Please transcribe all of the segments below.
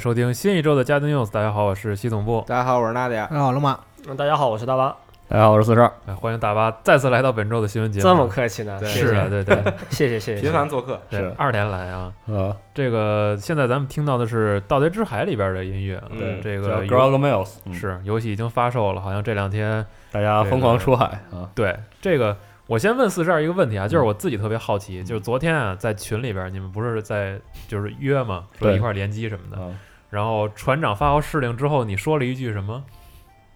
迎收听新一周的《家庭 News》。大家好，我是系统部。大家好，我是娜迪亚。大家好，龙马。嗯，大家好，我是大巴。大家好，我是四十二。哎，欢迎大巴再次来到本周的新闻节目。这么客气呢？对是啊，对对，谢谢谢谢。频繁做客，对是二连来啊。呃，这个现在咱们听到的是《盗贼之海》里边的音乐啊，嗯这叫个 g r o 游 g Mills，嗯是游戏已经发售了，好像这两天大家疯狂出海啊。对这个，我先问四十二一个问题啊，嗯就是我自己特别好奇，就是昨天啊，在群里边你们不是在就是约嘛，说一块儿联机什么的，啊，然后船长发号施令之后，你说了一句什么？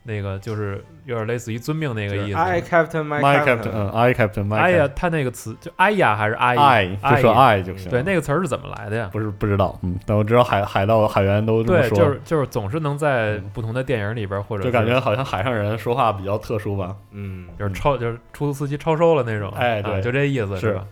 那个就是有点类似于遵命那个意思。I Captain My My Captain，Captain，嗯，I Captain My 哎呀他那个词就哎呀还是哎爱就说呀爱就行。对，那个词儿是怎么来的呀？不是不知道，嗯，但我知道海海盗海员都这么对，说，就是就是总是能在嗯不同的电影里边，或者就感觉好像海上人说话比较特殊吧。嗯，就是超就是出租司机超收了那种，啊哎对就这意思是吧？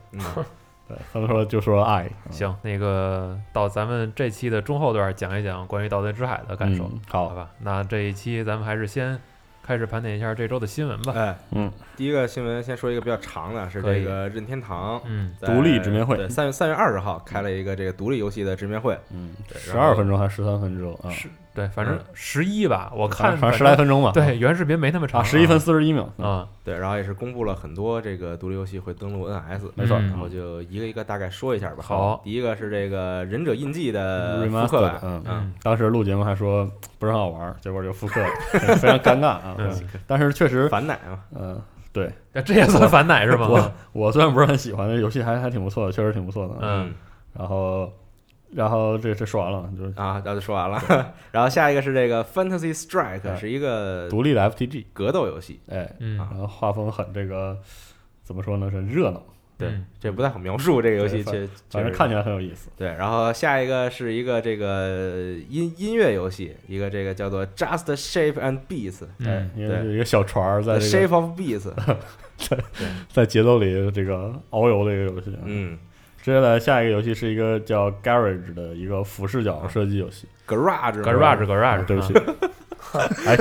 他们说就说爱。嗯，行，那个到咱们这期的中后段讲一讲关于《盗贼之海》的感受，嗯好，好吧？那这一期咱们还是先开始盘点一下这周的新闻吧。哎，嗯，第一个新闻先说一个比较长的，是这个任天堂嗯，独立直面会对，三月三月二十号开了一个这个独立游戏的直面会，嗯，十二分钟还是十三分钟啊？是对，反正嗯十一吧，我看反正十来分钟吧。对，原视频没那么长啊，十一分四十一秒。嗯啊，对，然后也是公布了很多这个独立游戏会登陆 NS，没错嗯然后就一个一个大概说一下吧。好第一个是这个忍者印记的复刻版，嗯嗯当时录节目还说不是很好玩，结果就复刻了，非常尴尬啊。但是确实，反奶嘛，嗯，对这也算反奶是吗？我我虽然不是很喜欢，这游戏还还挺不错的，确实挺不错的。嗯然后，然后这这说完了，就是啊，那就说完了。然后下一个是这个 Fantasy Strike，哎是一个独立的 FTG，格斗游戏。哎，嗯然后画风很这个怎么说呢，是热闹，对嗯，这不太好描述这个游戏，对确确实反正看起来很有意思。对。然后下一个是一个这个音音乐游戏，一个这个叫做 Just Shape and Beats。对因为是一个小船儿在 Shape of Beats，在在节奏里这个遨游的一个游戏。，嗯接下来下一个游戏是一个叫 Garage 的一个俯视角射击游戏。，Garage，garage 啊 garage，对不起。哎，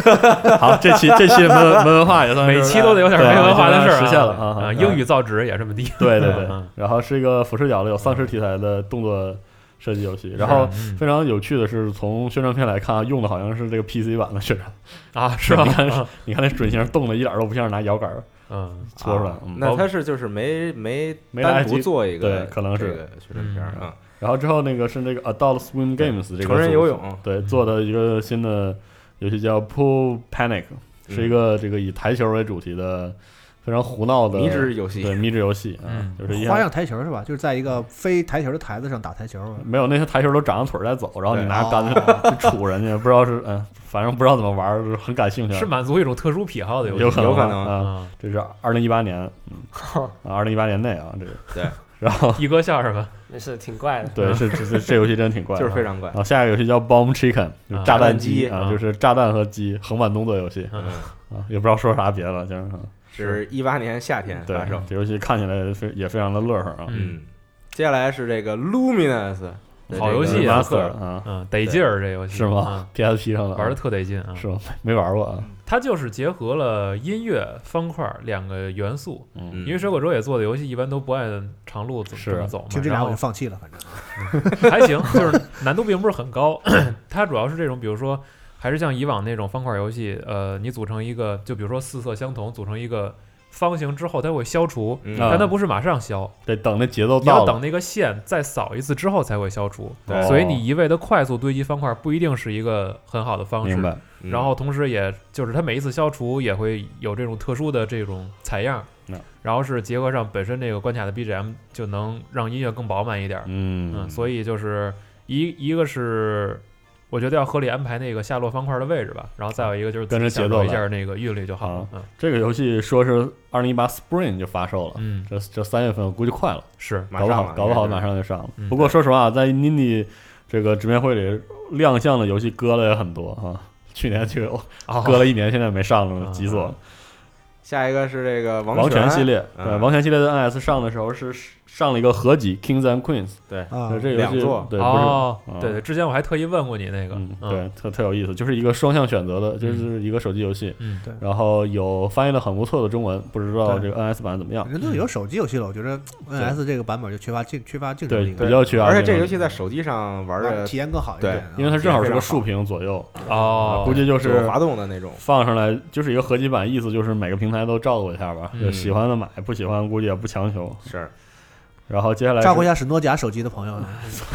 好，这期这期没文没文化也算是每期都得有点对没文化的事儿啊实现了啊啊，英语造纸也这么低。对对对嗯，然后是一个俯视角的有丧尸题材的动作设计游戏，然后嗯非常有趣的是，从宣传片来看，用的好像是这个 PC 版的宣传，啊，是吧你？看你看那准星动的一点都不像是拿摇杆儿嗯，搓出来那他是就是没没没单独做一个，对可能是这个宣传片儿啊。然后之后那个是那个 Adult Swim Games 这个成人游泳对做的一个新的游戏叫 Pool Panic，是一个这个以台球为主题的非常胡闹的迷之游戏对迷之游戏啊嗯，就是一花样台球是吧？就是在一个非台球的台子上打台球。没有那些台球都长着腿在走，然后你拿杆子去杵人家，不知道是嗯，反正不知道怎么玩儿，就是很感兴趣。是满足一种特殊癖好的游戏，有可能有可能啊，啊。这是二零一八年，嗯，啊，二零一八年内啊，这个对，然后一哥笑什么？那是挺怪的。对，是这这这游戏真挺怪的，就是非常怪然。后下一个游戏叫 Bomb Chicken，就炸弹炸弹机啊，啊就是炸弹和鸡横版动作游戏嗯嗯，啊，也不知道说啥别的了，就是啊是一八年夏天对发售。这游戏看起来非也非常的乐呵啊。嗯嗯，接下来是这个 Luminous，好游戏啊嗯，得劲儿，这游戏是吗？PSP 上的玩的特得劲啊！是吗？没玩过啊。它就是结合了音乐、方块两个元素。嗯，嗯因为水果洲也做的游戏一般都不按长路怎么是走嘛，就这俩我就放弃了，反正 还行，就是难度并不是很高。它主要是这种，比如说还是像以往那种方块游戏，呃，你组成一个，就比如说四色相同，组成一个方形之后，它会消除，但它不是马上消，得等那节奏你要到了，等那个线再扫一次之后才会消除。对所以你一味的快速堆积方块不一定是一个很好的方式。明白。嗯然后同时也就是它每一次消除也会有这种特殊的这种采样嗯，然后是结合上本身这个关卡的 BGM，就能让音乐更饱满一点儿。嗯嗯，所以就是一一个是我觉得要合理安排那个下落方块的位置吧，然后再有一个就是跟着节奏一下那个韵律就好了这个游戏说是二零一八 Spring 就发售了，嗯，这这三月份我估计快了，是，马上了搞不好搞不好马上就上了嗯。不过说实话，在 Nini 这个直面会里亮相的游戏搁了也很多啊，去年就有哦搁了一年，现在没上了，啊急死我了。下一个是这个王权系列，嗯对，王权系列的 NS 上的时候是上了一个合集 Kings and Queens，啊对，这个游戏两座。对，不是对对，之前我还特意问过你那个，嗯，对，特特有意思，就是一个双向选择的，就是一个手机游戏，嗯，对。然后有翻译的很不错的中文，不知道这个 NS 版怎么样？人都有手机游戏了，我觉得 NS 这个版本就缺乏竞缺乏竞争对，力，比较缺乏而且这游戏在手机上玩的体验更好一点，因为它正好是个竖屏左右，哦，估计就就是有滑动的那种。放上来就是一个合集版，意思就是每个平台都照顾一下吧，嗯。就喜欢的买，不喜欢估计也不强求。是，然后接下来照顾一下史诺基亚手机的朋友，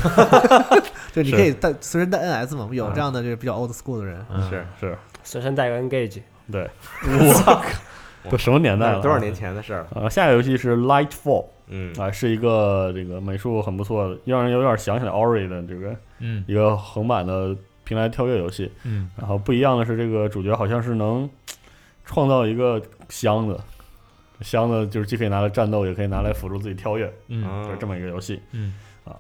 就你可以带随身带 NS 嘛，有这样的就是比较 old school 的人，嗯。是是，随身带个 Engage，对，我靠，都什么年代了？多少年？前的事儿？了？呃，下一个游戏是 Lightfall 嗯。啊，是一个这个美术很不错的，让人有点想起来 Ori 的这个嗯。一个横版的平台跳跃游戏。嗯。然后不一样的是，这个主角好像是能创造一个箱子，箱子就是既可以拿来战斗，也可以拿来辅助自己跳跃，嗯。就是这么一个游戏。嗯。啊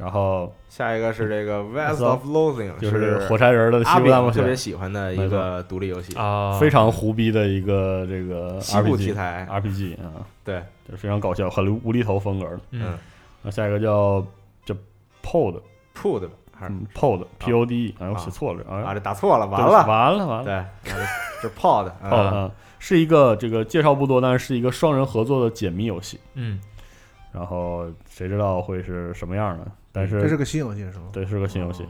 然后下一个是这个 West of Loathing，就是火柴人的西阿部大冒险。特别，喜欢的一个独立游戏，啊，非常胡逼的一个这个西部题 RPG 材，RPG 啊，对，就非常搞笑，很无厘头风格的。嗯。那下一个叫叫 Pod，，Pud 吧还是？嗯，Pod P O D E，哎，我写错了，啊，啊，这打错了，完了，完了，完了。对，是 Pod，Pod 啊，啊，是一个这个介绍不多，但是是一个双人合作的解谜游戏。嗯然后谁知道会是什么样呢？但是这是个新游戏是吗？对，是个新游戏。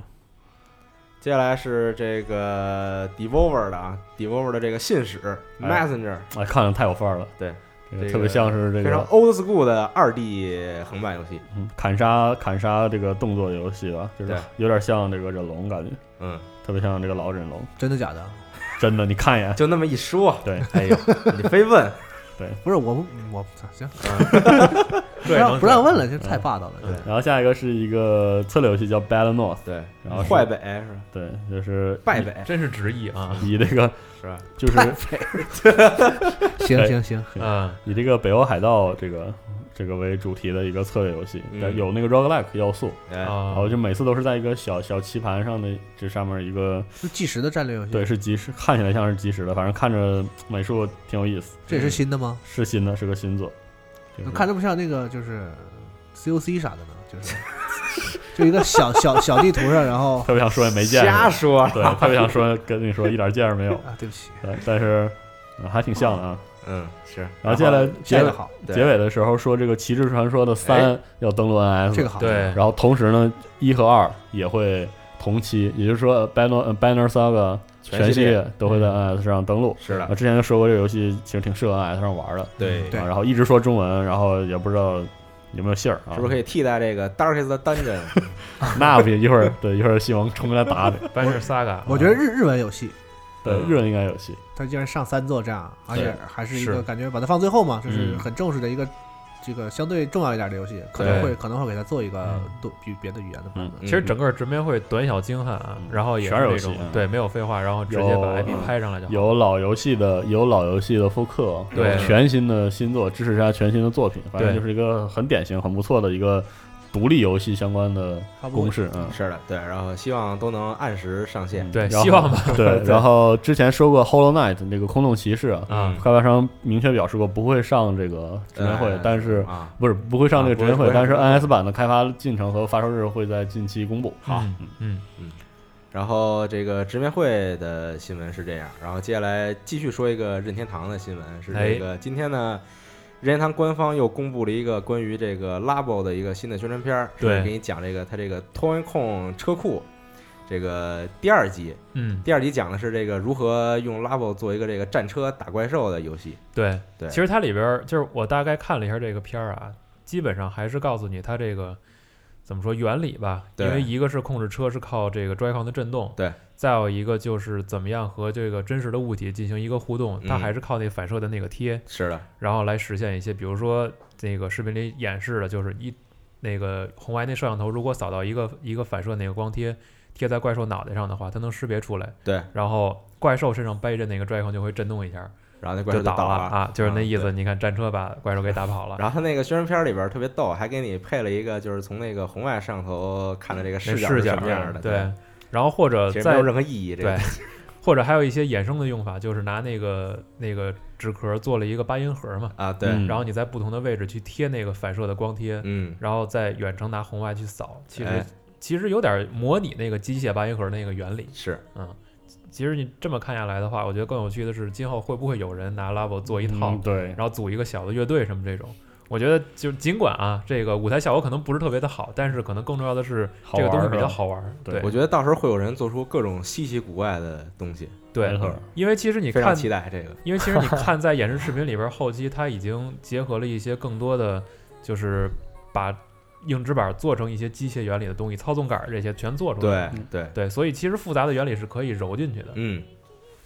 接下来是这个 Devolver 的啊，Devolver 的这个信使哎 Messenger，哎，看着太有范儿了。对，这个特别像是这个非常个 old school 的二 D 横版游戏，嗯砍杀砍杀这个动作游戏吧，就是有点像这个忍龙感觉，嗯，特别像这个老忍龙。真的假的？真的，你看一眼，就那么一说，对，哎呦，你非问，对。不是我我行，嗯。不让不让问了，这太霸道了。对。然后下一个是一个策略游戏叫 Battle North，对，然后是坏北是吧？对，就是败北。真是直译啊，以这个是吧？就是行行行，嗯。以这个北欧海盗这个这个为主题的一个策略游戏，嗯有那个 roguelike 要素，哎，然啊后就每次都是在一个小小棋盘上的这上面一个是计时的战略游戏，对，是计时，看起来像是计时的，反正看着美术挺有意思，这也是新的吗？是新的，是个新作。就是看着不像那个就是 COC 啥的呢，就是就一个小小小地图上，然后 特别想说也没见瞎，说，对，特别想说跟你说一点见识没有，啊，对不起，对，但是、呃还挺像的啊。嗯，是，然后接下来结尾好，对。结尾的时候说这个《旗帜传说》的三要登陆 NS，这个好，对，然后同时呢一和二也会同期，也就是说 Banner 呃 Banner Saga 全系列都会在 NS 上登陆。是的。我，，之前就说过这个游戏其实挺适合 NS 上玩的，对，对啊，然后一直说中文，然后也不知道有没有信儿啊，是不是可以替代这个 Darkest Dungeon？那不行，一会儿对一会儿西蒙冲过来打你。班是 Saga，我觉得日日文有戏，对，嗯日文应该有戏。他竟然上三座这样，而且还是一个感觉把它放最后嘛，就是嗯很正式的一个这个相对重要一点的游戏，可能会可能会给他做一个嗯多比别的语言的版本。嗯其实整个直面会短小精悍啊，然后也是那种对没有废话，然后直接把有 IP 拍上来就好。有老游戏的，有老游戏的复刻，对有全新的新作，支持一下全新的作品，反正就是一个很典型、很不错的一个独立游戏相关的公式。嗯，是的，对，然后希望都能按时上线。对，希望吧。对，然后之前说过 Hollow Knight 那个空洞骑士啊，啊开发商明确表示过不会上这个直面会哎，但是啊，不是不会上这个直面会，啊但是 NS 版的开发进程和发售日会在近期公布。好，嗯。然后这个直面会的新闻是这样，然后接下来继续说一个任天堂的新闻，是这个今天呢，任天堂官方又公布了一个关于这个 Labo 的一个新的宣传片儿，对。是给你讲这个它这个 Toy Con 车库这个第二集，嗯，第二集讲的是这个如何用 Labo 做一个这个战车打怪兽的游戏，对。对。其实它里边儿就是我大概看了一下这个片儿啊，基本上还是告诉你它这个怎么说原理吧，因为一个是控制车是靠这个 Joy-Con 的震动，对，再有一个就是怎么样和这个真实的物体进行一个互动，它嗯。还是靠那反射的那个贴，是的，然后来实现一些，比如说那个视频里演示的，就是一那个红外那摄像头如果扫到一个一个反射那个光贴，贴在怪兽脑袋上的话，它能识别出来，对，然后怪兽身上背着那个 Joy-Con 就会震动一下，然后那怪就倒兽倒了啊，就是那意思。你看战车把怪兽给打跑了，然后他那个宣传片里边特别逗，还给你配了一个就是从那个红外摄像头看的这个视角是视角什么样的，对，然后或者没有任何意义。这对个，或者还有一些衍生的用法，就是拿那个那个纸壳做了一个八音盒嘛，啊，对，嗯然后你在不同的位置去贴那个反射的光贴，嗯，然后在远程拿红外去扫，其实哎其实有点模拟那个机械八音盒那个原理。是，嗯，其实你这么看下来的话，我觉得更有趣的是，今后会不会有人拿 Labo 做一套，嗯对，然后组一个小的乐队什么这种。我觉得就尽管啊，这个舞台效果可能不是特别的好，但是可能更重要的是这个东西比较好玩。对对我觉得到时候会有人做出各种稀奇古怪的东西，对没错，因为其实你非常看期待这个。因为其实你 看在演示视频里边，后期它已经结合了一些更多的，就是把硬纸板做成一些机械原理的东西，操纵杆儿这些全做出来。对对，对，所以其实复杂的原理是可以揉进去的。嗯，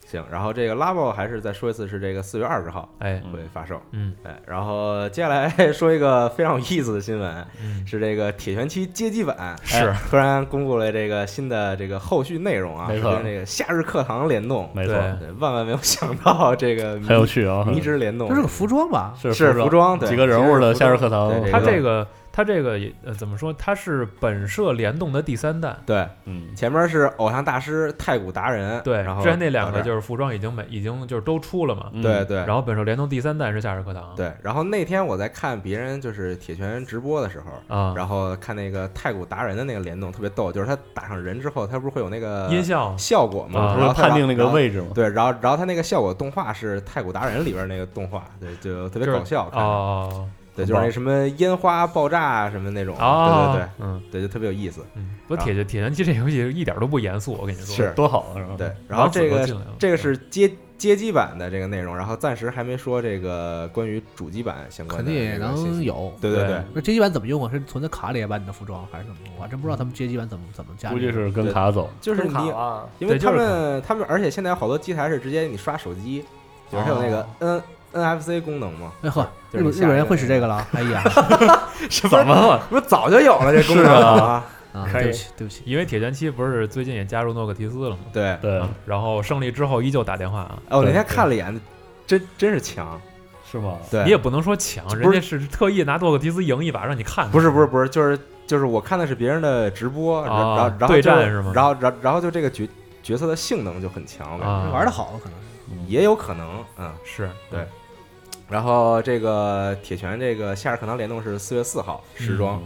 行。然后这个 Labo 还是再说一次，是这个四月二十号哎，会发售。嗯哎，然后接下来 说一个非常有意思的新闻，嗯，是这个铁拳七街机版是哎突然公布了这个新的这个后续内容啊，没错是跟这个夏日课堂联动。没错，万万没有想到 这个很有趣啊，迷之联动，这是个服装吧？是是服装，对几个人物的夏日课堂对它这个它这个也呃怎么说？它是本社联动的第三弹。对，嗯，前面是偶像大师太古达人，对，然后之前那两个就是服装已经没已经就是都出了嘛。嗯对对，然后本社联动第三弹是夏日课堂。对，然后那天我在看别人就是铁拳直播的时候，啊，然后看那个太古达人的那个联动特别逗，就是他打上人之后，他不是会有那个音效效果吗？啊不然后判定那个位置嘛？对，然后然后他那个效果动画是太古达人里边那个动画，对，就特别搞笑，哦对，就是那什么烟花爆炸什么那种，哦，对对对嗯对，就特别有意思。嗯，不，铁拳铁拳机这游戏一点都不严肃，我跟你说。是多好是吧？对，然后这个这个是街街机版的这个内容，然后暂时还没说这个关于主机版相关的肯定也。能有。对对对，那街机版怎么用啊？是存在卡里把你的服装，还是怎么？我还真不知道他们街机版怎么怎么加。估计是跟卡走，就是卡你，啊，因为他们他们，而且现在有好多机台是直接你刷手机，比如还有那个 N NFC 功能吗。哎呵，就是你下日本日本人会使这个了？哎呀，是怎么了？不是早就有了这功能是啊啊？啊，可以对不起对不起，因为铁拳七不是最近也加入诺克提斯了吗？对，对啊，然后胜利之后依旧打电话啊，哎，我那天看了一眼，真真是强。是吗？对，你也不能说强，人家是特意拿诺克提斯赢一把让你看看。不是不是不是，就是就是我看的是别人的直播，然后啊然后然后对战是吗然后然后然后就这个角角色的性能就很强，玩的好可能是。也有可能，嗯。是对然后这个铁拳这个夏日课堂联动是四月四号时装，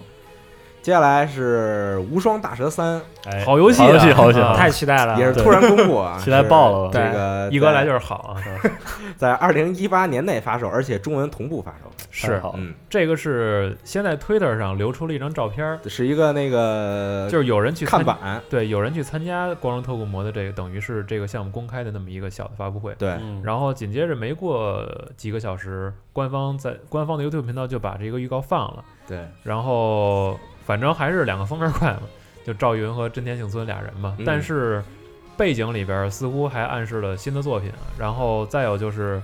接下来是无双大蛇三，哎，好游戏啊。好游戏，好游戏，啊太期待了，也是突然公布啊，期待爆了。是这个一哥来就是好啊，在二零一八年内发售，而且中文同步发售。是。好，嗯，这个是先在 Twitter 上流出了一张照片儿，是一个那个就是有人去看板，对，有人去参加光荣特库摩的这个，等于是这个项目公开的那么一个小的发布会。对，嗯。然后紧接着没过几个小时，官方在官方的 YouTube 频道就把这个预告放了。对，然后反正还是两个封面怪嘛，就赵云和真田幸村俩人嘛。嗯但是背景里边似乎还暗示了新的作品。然后再有就是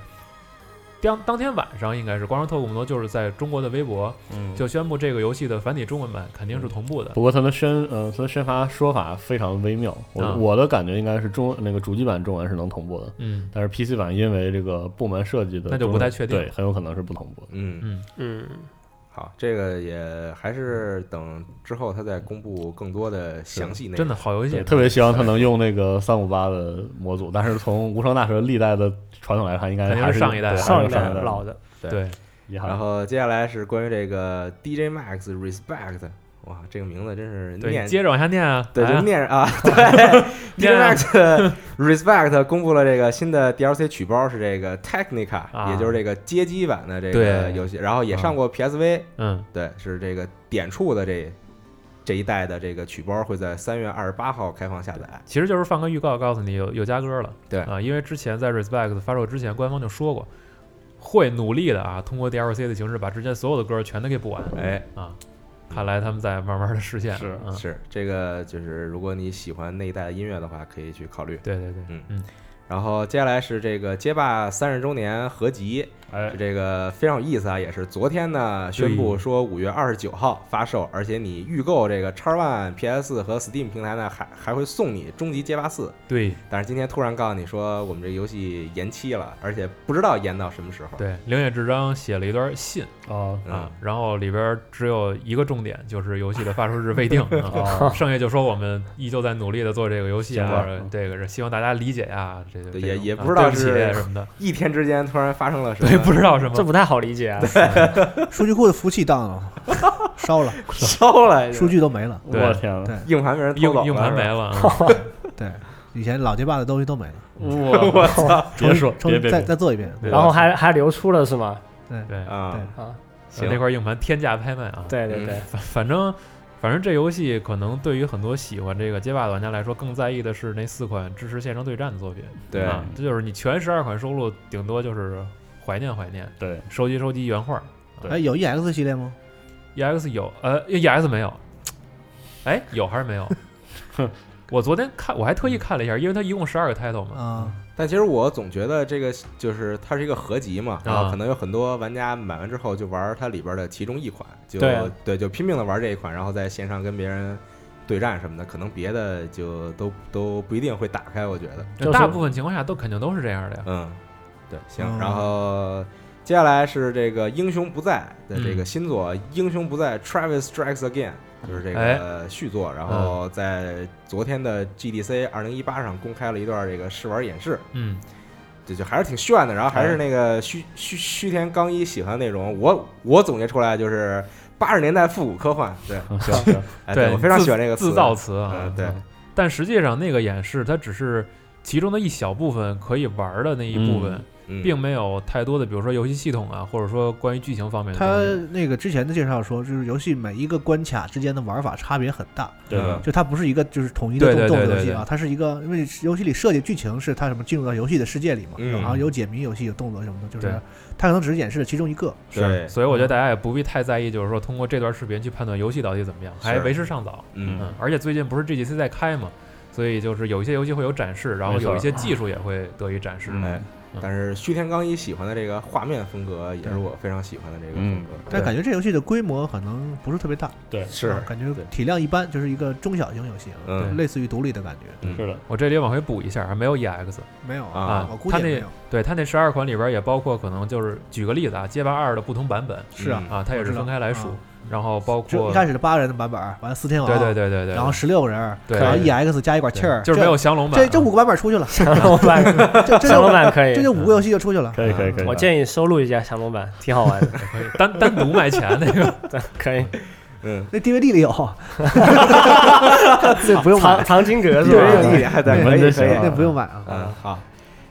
当当天晚上应该是光荣特库摩就是在中国的微博嗯，就宣布这个游戏的繁体中文版肯定是同步的。不过它的宣呃，他的宣发说法非常微妙。我、啊我的感觉应该是中那个主机版中文是能同步的，嗯但是 PC 版因为这个部门设计的那就不太确定对，很有可能是不同步的。嗯，嗯，嗯，好，这个也还是等之后他再公布更多的详细内容。真的好游戏对，，特别希望他能用那个三五八的模组，但是从无双大蛇历代的传统来看，应该还是是上一代对上一代老的，对。然后接下来是关于这个 DJ Max Respect，哇，这个名字真是对，念接着往下念啊。对，就念啊，对，DJ 念啊 Max Respect 公布了这个新的 DLC 曲包，是这个 Technica，、啊也就是这个街机版的这个游戏，然后也上过 PSV，、嗯，对，是这个点触的这这一代的这个曲包会在三月二十八号开放下载。其实就是放个预告，告诉你有有加歌了。对啊，因为之前在 Respect 发售之前，官方就说过会努力的啊，通过 DLC 的形式把之前所有的歌全都给补完。哎，啊，看来他们在慢慢的实现。是嗯，是这个，就是如果你喜欢那一代的音乐的话，可以去考虑。对对对，嗯嗯然后接下来是这个街霸三十周年合集，哎，这个非常有意思啊，也是昨天呢宣布说五月二十九号发售，而且你预购这个 X One、PS 和 Steam 平台呢，还还会送你《终极街霸四》。对。但是今天突然告诉你说我们这游戏延期了，而且不知道延到什么时候。对，灵野智章写了一段信。啊嗯。啊，然后里边只有一个重点，就是游戏的发售日未定。啊，啊，剩下就说我们依旧在努力的做这个游戏啊，这个是希望大家理解呀，这个对也也啊不知道是什么的，一天之间突然发生了什么？对，不知道什么，这不太好理解啊。数据库的服务器当了，烧了，烧了，数据都没了。我天呐，对。硬盘被人偷走了，硬硬盘没。了啊，对，以前老街霸的东西都没了。我我操！别说，重再再做一遍。对。然后还还流出了是吗？对。对，啊，啊，行。那块硬盘天价拍卖啊，对对对，反反正反正这游戏可能对于很多喜欢这个街霸的玩家来说，更在意的是那四款支持线上对战的作品。对。啊，这就是你全十二款收录，顶多就是怀念怀念，对，收集收集原画。对哎，有 EX 系列吗？EX 有，呃，EX 没有，哎，有还是没有？我昨天看，我还特意看了一下，因为它一共十二个 title 嘛。啊，但其实我总觉得这个就是它是一个合集嘛，然啊后可能有很多玩家买完之后就玩它里边的其中一款，就对啊对，就拼命的玩这一款，然后在线上跟别人对战什么的，可能别的就都都不一定会打开，我觉得。就是大部分情况下都肯定都是这样的呀。嗯，对，行，嗯。然后接下来是这个《英雄不在》的这个嗯。新作《英雄不在：Travis Strikes Again》，就是这哎。个续作，然后在昨天的 GDC 二零一八上公开了一段这个试玩演示，嗯，这就还是挺炫的，然后还是那个虚虚虚田刚一喜欢内容，我我总结出来就是八十年代复古科幻，对，嗯行对我非常喜欢这个词自造词啊嗯。对嗯。但实际上那个演示它只是其中的一小部分可以玩的那一部分，嗯并没有太多的，比如说游戏系统啊，或者说关于剧情方面的他。那个之前的介绍说，就是游戏每一个关卡之间的玩法差别很大，对就它不是一个就是统一的动作游戏啊，它是一个因为游戏里设计剧情是它什么进入到游戏的世界里嘛，嗯。然后有解谜游戏有动作什么的，就是它可能只是演示了其中一个。是，所以我觉得大家也不必太在意，就是说通过这段视频去判断游戏到底怎么样，还为时尚早。嗯。嗯，而且最近不是 GDC 在开嘛，所以就是有一些游戏会有展示，然后有一些技术也会得以展示。但是虚天刚一喜欢的这个画面风格，也是我非常喜欢的这个风格。但感觉这游戏的规模可能不是特别大，对，是。啊感觉体量一般，就是一个中小型游戏类似于独立的感觉。嗯。是的，我这里往回补一下，还没有 EX。没有啊我估它那计也没有。对它那十二款里边也包括可能就是举个例子啊，街霸二的不同版本。是啊，啊，它也是分开来数啊，然后包括就一开始的八个人的版本，完了四天王，对对对对对，然后十六个人，对然后 EX 加一管气儿，就是没有降龙版啊，这这这五个版本出去了，降龙版，降龙就版可以这，就五个游戏就出去了。可以可以可以，我建议收录一下降龙版，挺好玩的，可以单单独卖钱那个。可以。嗯，那 DVD 里有，这不用藏买，藏经阁是对吧？这一还对，可以 可以。那不用买啊。嗯，好。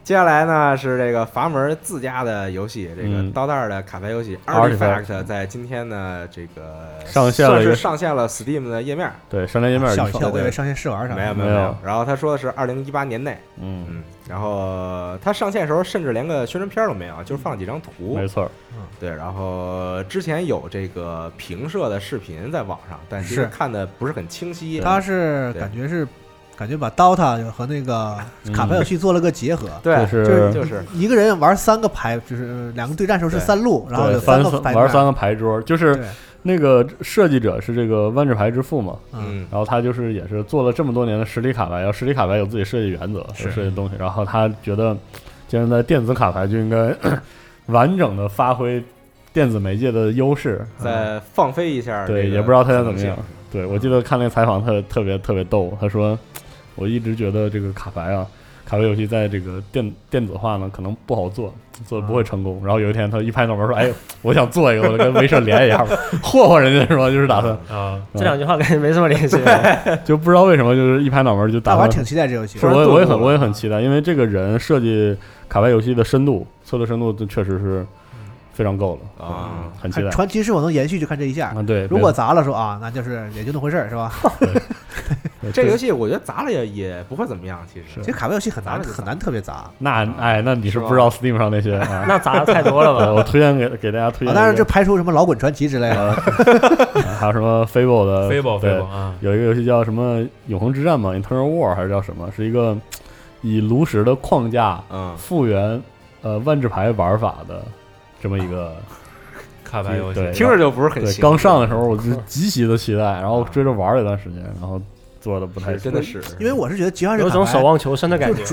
接下来呢是这个阀门自家的游戏，这个嗯。刀带儿的卡牌游戏 Artifact 在今天呢这个上线了算是上线了 Steam 的页面，对上线页面笑一我以为上线试玩啥的。没有没有。没有。然后他说的是二零一八年内，嗯，嗯，然后他上线的时候甚至连个宣传片都没有，就是放了几张图。没，错，对。然后之前有这个评摄的视频在网上，但其实是。看的不是很清晰。他是感觉是感觉把 DOTA 和那个卡牌游戏做了个结合，对，就是就是。一个人玩三个牌，就是两个对战时候是三路，然后有三个牌玩三个牌桌，就是那个设计者是这个万智牌之父嘛，嗯，嗯。然后他就是也是做了这么多年的实体卡牌，然后实体卡牌有自己设计原则有设计东西，然后他觉得，既然在电子卡牌就应该 完整的发挥电子媒介的优势，再放飞一下对，也不知道他想怎么样。对我记得看那个采访特特别特别逗，他说，我一直觉得这个卡牌啊，卡牌游戏在这个电电子化呢可能不好做，做的不会成功。然后有一天他一拍脑门说，哎，我想做一个，我跟没事连一下吧，霍霍人家是吧？就是打算，啊，这两句话感觉没什么联系。就不知道为什么就是一拍脑门就打算大玩挺期待这游戏是，我也我也很我也很期待，因为这个人设计卡牌游戏的深度、策略深度，这确实是非常够了啊很期待传奇是否能延续，就看这一下。啊！对，如果砸了说啊，那就是也就那回事儿，是吧？对这个游戏我觉得砸了也也不会怎么样，其实。其实卡牌游戏很难砸了就砸。很难特别砸。啊，那哎，那你是不知道 Steam 上那些啊？那砸的太多了吧？我推荐给给大家推荐一个，当然这排除什么老滚传奇之类的。呃，还有什么 Fable 的 Fable 对 Fable 啊，有一个游戏叫什么《永恒之战》嘛，Eternal War 还是叫什么？是一个以炉石的框架嗯。复原呃万智牌玩法的这么一个 卡牌游戏。对听着就不是很对，行刚上的时候我就极其的期待，然后追着玩了一段时间，然后做的不太真的是，因为我是觉得集团式卡牌有种守望求生的感觉。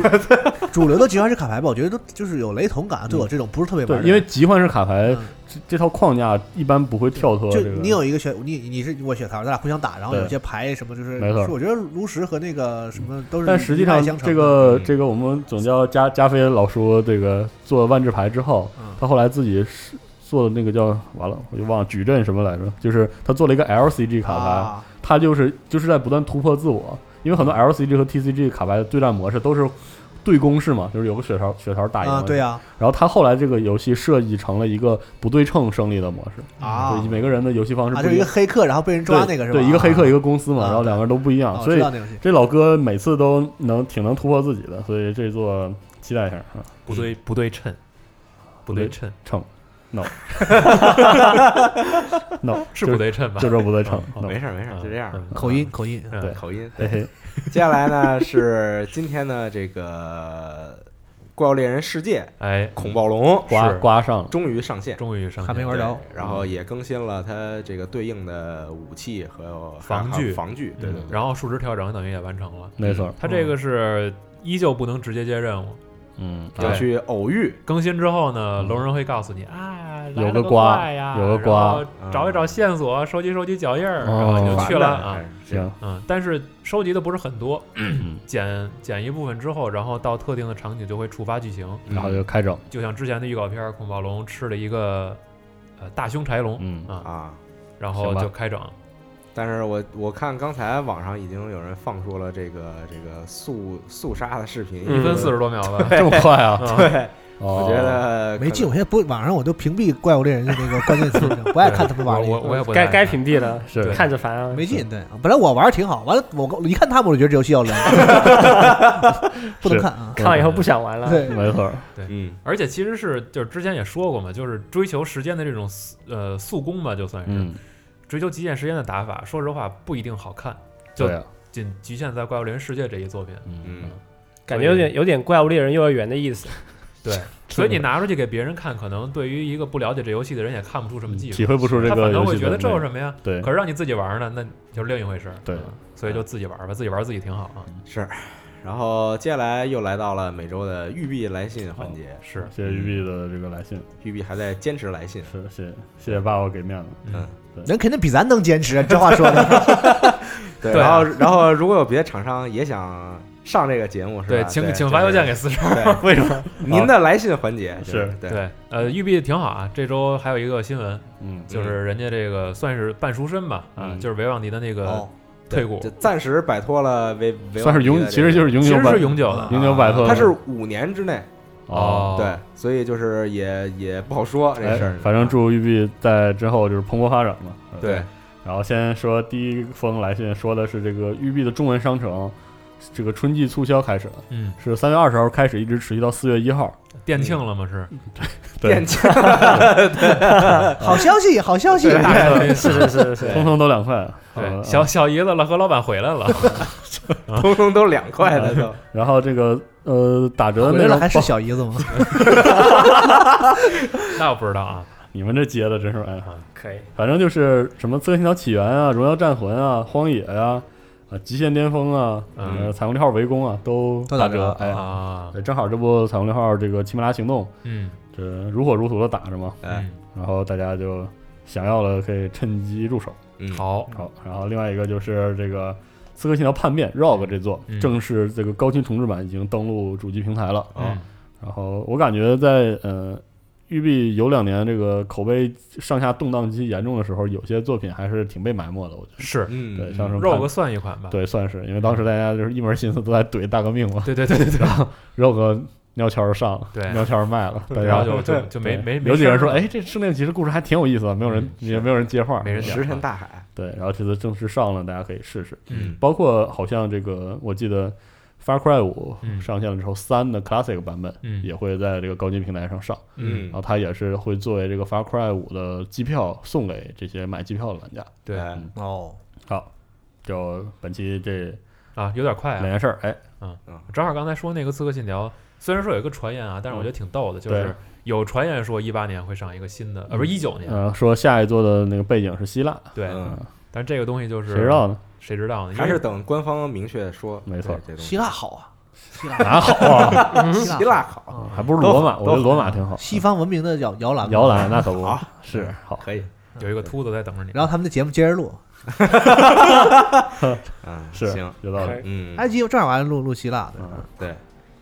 主 流的集团式卡牌吧，我觉得都就是有雷同感，对我这种不是特别玩对，的。因为集换式卡牌嗯这这套框架一般不会跳脱就这个。你有一个血，你你是我血桃，咱俩互相打，然后对有些牌什么就是，没错是我觉得炉石和那个什么都是但实际上一脉相，承这的嗯个这个我们总叫加加菲老叔这个做万智牌之后，嗯他后来自己是做的那个叫完了，我就忘了矩阵什么来着，就是他做了一个 LCG 卡牌，啊，他就是就是在不断突破自我，因为很多 LCG 和 TCG 卡牌的对战模式都是对攻式嘛，就是有个血条血条打赢对呀然后他后来这个游戏设计成了一个不对称胜利的模式，啊。对，每个人的游戏方式啊，不一样。就是一个。黑客，然后被人抓那个是吧？对，一个黑客啊一个公司嘛，啊。然后两个人都不一样，哦所以这老哥每次都能挺能突破自己的，所以这座期待一下啊，不对不对称，不对称称 no no 是就不对称吧？就这不对称没事儿没事就这样。嗯口音口音，嗯对口音。嘿嘿，接下来呢是今天的这个《怪物猎人世界》哎，恐暴龙刮是刮上了，终于上线，终于上线对还没玩着然后也更新了它这个对应的武器和防具防具，对对对。然后数值调整等于也完成了。没错，它这个是依旧不能直接接任务，嗯，对要去偶遇，更新之后呢，嗯。龙人会告诉你啊，有来了个个瓜怪呀，有个瓜。然后找一找线索，收集收集脚印儿，然哦后你就去了啊。。行，嗯，但是收集的不是很多，嗯，捡捡一部分之后，然后到特定的场景就会触发剧情，然后就开整，就像之前的预告片儿，恐暴龙吃了一个呃大胸柴龙嗯，啊，啊。然后就开整，但是我我看刚才网上已经有人放出了这个这个速速杀的视频，一分四十多秒吧。这么快啊？啊对，哦我觉得没劲，我现在不网上我都屏蔽怪物猎人的那个关键词，不爱看他们玩我。我我也不该该屏蔽的，是对看着烦啊。没劲，对，本来我玩儿挺好，完了我我一看他们，我就觉得这游戏要凉，不能看啊。看完以后不想玩了。对，没错，嗯而且其实是就是之前也说过嘛，就是追求时间的这种速呃速攻吧，就算是、嗯，追求极限时间的打法，说实话不一定好看，就对啊，仅局限在《怪物猎人世界》这一作品。嗯嗯，感觉有点有点怪物猎人幼儿园的意思。对，所以你拿出去给别人看，可能对于一个不了解这游戏的人也看不出什么技术，体会不出这他个游反倒会觉得这有什么呀？对可是让你自己玩呢，那就是另一回事。对嗯所以就自己玩吧，自己玩自己挺好啊。是。然后接下来又来到了每周的玉碧来信环节，是，谢谢玉碧的这个来信，玉碧还在坚持来信，是谢谢谢谢爸爸给面子，嗯，人肯定比咱能坚持，啊这话说的。对。然后然后如果有别的厂商也想上这个节目，是吧？对，请请发邮件给四十为什么？您的来信环节是对对，呃，育碧挺好啊。这周还有一个新闻，嗯，就是人家这个算是半赎身吧，啊，嗯就是维旺迪的那个哦，退股就，暂时摆脱了维维算是永，其实就是永久其实是永久的。永久摆脱了，它是五年之内，哦，对，所以就是也也不好说这事哎儿。，反正祝玉碧在之后就是蓬勃发展嘛，呃对，然后先说第一封来信，说的是这个育碧的中文商城，这个春季促销开始了，嗯，是三月二十号开始，一直持续到四月一号。店庆了吗？是，对。电，竞好消息，好消息！是是是是，通通都两块。对，呃小小姨子了和老板回来了，通通都两块的都。然后这个呃打折的内容还是小姨子吗？那我不知道啊。你们这接的真是哎，可以。反正就是什么《刺客信条：起源》啊，《荣耀战魂》啊，《荒野》呀，啊，《极限巅峰》啊，嗯呃，彩虹六号围攻啊，都都打折折。哎，啊，对，正好这不彩虹六号这个奇美拉行动，嗯，这如火如荼的打着嘛，哎，嗯然后大家就想要了可以趁机入手。嗯，好，好，然后另外一个就是这个《刺客信条：叛变》ROG 这座嗯。正式这个高清重制版已经登陆主机平台了。啊。然后我感觉在呃育碧有两年这个口碑上下动荡期严重的时候，有些作品还是挺被埋没的。我觉得，是。嗯，对，像什么 ROG 算一款吧？对，算是因为当时大家就是一门心思都在怼大革命嘛。对对对对对，，ROG 尿悄上了，对。鸟悄卖了，大家然后就就就没没没有几个人说，哎，这圣殿骑士故事还挺有意思的，没有人嗯也没有人接话，没人讲石沉大海。对，然后这次正式上了，大家可以试试。嗯。包括好像这个，我记得《Far Cry 五嗯》上线了之后，三的 Classic 版本嗯。也会在这个高级平台上上，嗯。然后它也是会作为这个 Far Cry 五的机票送给这些买机票的玩家。对，哦，好，就本期这啊，有点快啊。两件事儿，哎，嗯。正好刚才说那个《刺客信条》，虽然说有一个传言啊，但是我觉得挺逗的，就是有传言说一八年会上一个新的，呃，不是一九年，呃，说下一座的那个背景是希腊，对。嗯。但是这个东西就是谁知道呢？谁知道呢？还是等官方明确说。没错。希腊好啊，希腊哪好啊？希腊 希腊好，啊还不如罗马，我觉得罗马挺好。西方文明的摇摇篮嘛摇篮那可不。好。是好，可以。有一个秃子在等着你。然后他们的节目接着录，嗯，是行，有道理。嗯，埃及正好完录录希腊的，嗯对。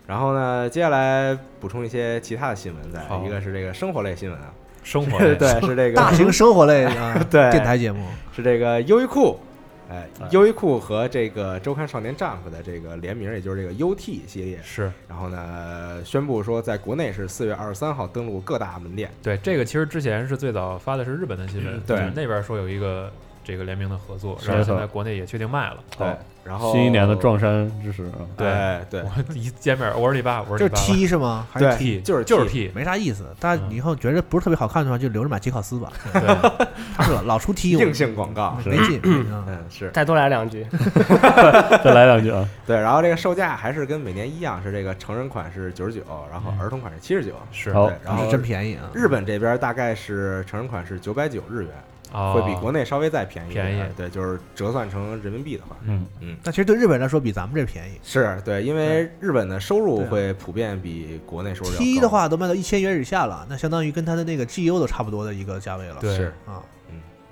然后呢，接下来补充一些其他的新闻，在好。一个是这个生活类新闻啊，生活类。对，是这个。大型生活类 啊对。电台节目，是这个优衣库，哎哎，优衣库和这个周刊少年 Jump 的这个联名，也就是这个 UT 系列，是。然后呢，宣布说在国内是四月二十三号登陆各大门店，对这个，其实之前是最早发的是日本的新闻，嗯对那边说有一个这个联名的合作，然后现在国内也确定卖了。对，然后新一年的撞衫之时啊，对哎对我一见面，我是你爸，我就是是你爸吧，T 是吗？还是对 T 就是就是 T 没啥意思。但你以后觉得不是特别好看的话，就留着买杰考斯吧。对，他是老老出 T，我硬性广告，没劲。嗯嗯是再多来两句 再来两句啊，对，然后这个售价还是跟每年一样，是这个成人款是九十九，然后嗯儿童款是七十九，是对，然后是真便宜啊！日本这边大概是成人款是九百九日元，哦会比国内稍微再便宜一点，便宜对，就是折算成人民币的话，嗯，嗯。那其实对日本人来说比咱们这便宜。是对，因为日本的收入会普遍比国内收入要 T 高的话都卖到一千元以下了，那相当于跟它的那个 GU 都差不多的一个价位了。对是啊，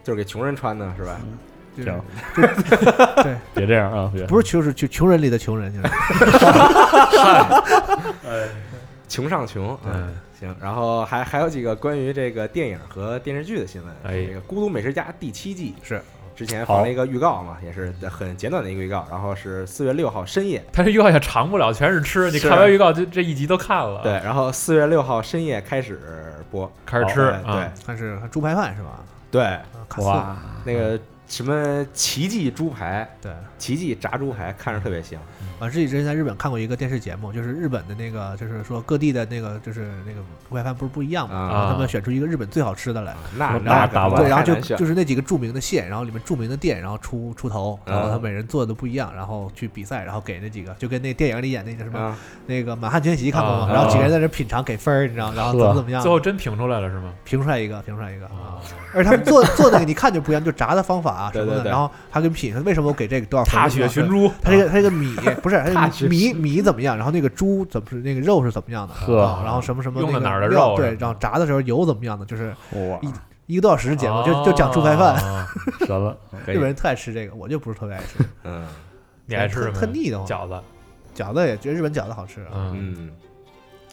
就是给穷人穿的是吧？就是行 对，别这样啊，别不是穷是穷穷人里的穷人，就是 穷上穷，嗯，行。然后还还有几个关于这个电影和电视剧的新闻，哎这个《孤独美食家》第七季是之前放了一个预告嘛，也是很简短的一个预告，然后是四月六号深夜，它这预告也长不了，全是吃。你看完预告，就这一集都看了，对，，然后四月六号深夜开始播，开始吃对啊，它是猪排饭是吧？对，哇，那个什么奇迹猪排，对。奇迹炸猪排，看着特别香，我自己之前在日本看过一个电视节目，就是日本的那个，就是说各地的那个，就是那个外饭不是不一样嘛，啊然后他们选出一个日本最好吃的来，那那那可不打完对，然后就就是那几个著名的县，然后里面著名的店，然后出出头，然后他嗯每人做的都不一样，然后去比赛，然后给那几个，就跟那电影里演那个什么啊，那个满汉全席看过吗？啊然后几个人在那品尝给分儿，你知道，然后怎么怎么样最，后真评出来了是吗？评出来一个，评出来一个啊，啊。而他们做做那个，你看就不一样，就炸的方法啊 什么的，对对对然后还给你品说为什么我给这个多少分儿？踏雪寻珠，他这个他这个米 不是米米怎么样？然后那个猪怎么是那个肉是怎么样的？呵啊然后什么什么用的那个哪儿的肉料对，然后炸的时候油怎么样的？就是一，一个多小时的节目，就就讲猪排饭。哦 神了，日本人特爱吃这个，我就不是特别爱吃。嗯你爱吃什么？特特腻的慌。饺子，饺子也觉得日本饺子好吃啊。嗯，嗯，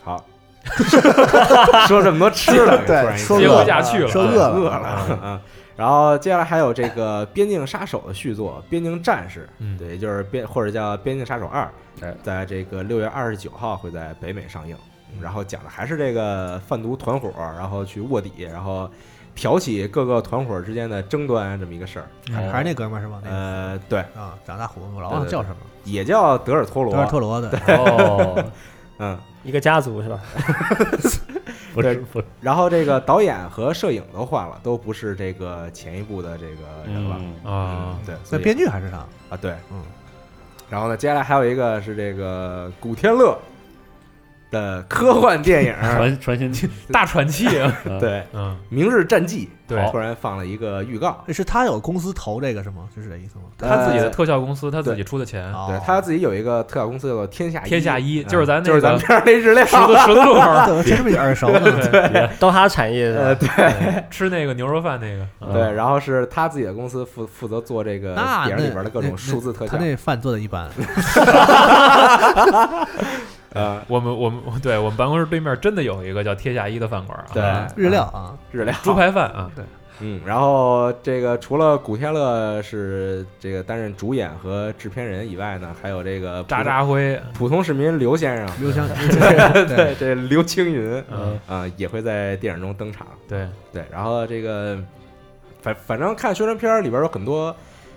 好，说这么多吃的，对说接不下去了，说饿了饿了，嗯。然后接下来还有这个《边境杀手》的续作《边境战士》，嗯对，也就是边或者叫《边境杀手二哎》，在这个六月二十九号会在北美上映。然后讲的还是这个贩毒团伙，然后去卧底，然后挑起各个团伙之间的争端这么一个事儿。还还是那哥们儿是吗？呃，对，啊，长大胡子，我老忘了叫什么。也叫德尔托罗。德尔托罗的，哦，嗯，一个家族是吧？对不是不是然后这个导演和摄影都换了，都不是这个前一部的这个人了。嗯啊，对，所以那编剧还是他。啊，对，嗯。然后呢，接下来还有一个是这个古天乐的科幻电影，传传新大喘气，对，《嗯，明日战记》对突然放了一个预告，是他有公司投这个是吗？就是这意思吗？他自己的呃特效公司，他自己出的钱，哦对他自己有一个特效公司叫做天下天下一嗯就是咱那就是咱们这儿那日料，十字十字路口真是不是耳熟呢。对，都他产业是呃，对吃那个牛肉饭那个，嗯对，然后是他自己的公司负负责做这个电影里边的各种数字特效他，那饭做的一般。呃，我们我们对我们办公室对面真的有一个叫天下一的饭馆啊，对日料啊，日料猪排饭啊，对嗯，然后这个除了古天乐是这个担任主演和制片人以外呢，还有这个渣渣辉，普通市民刘先生，刘香对，这刘青云嗯，啊、也会在电影中登场。对，对，然后这个反反正看宣传片儿里边有很多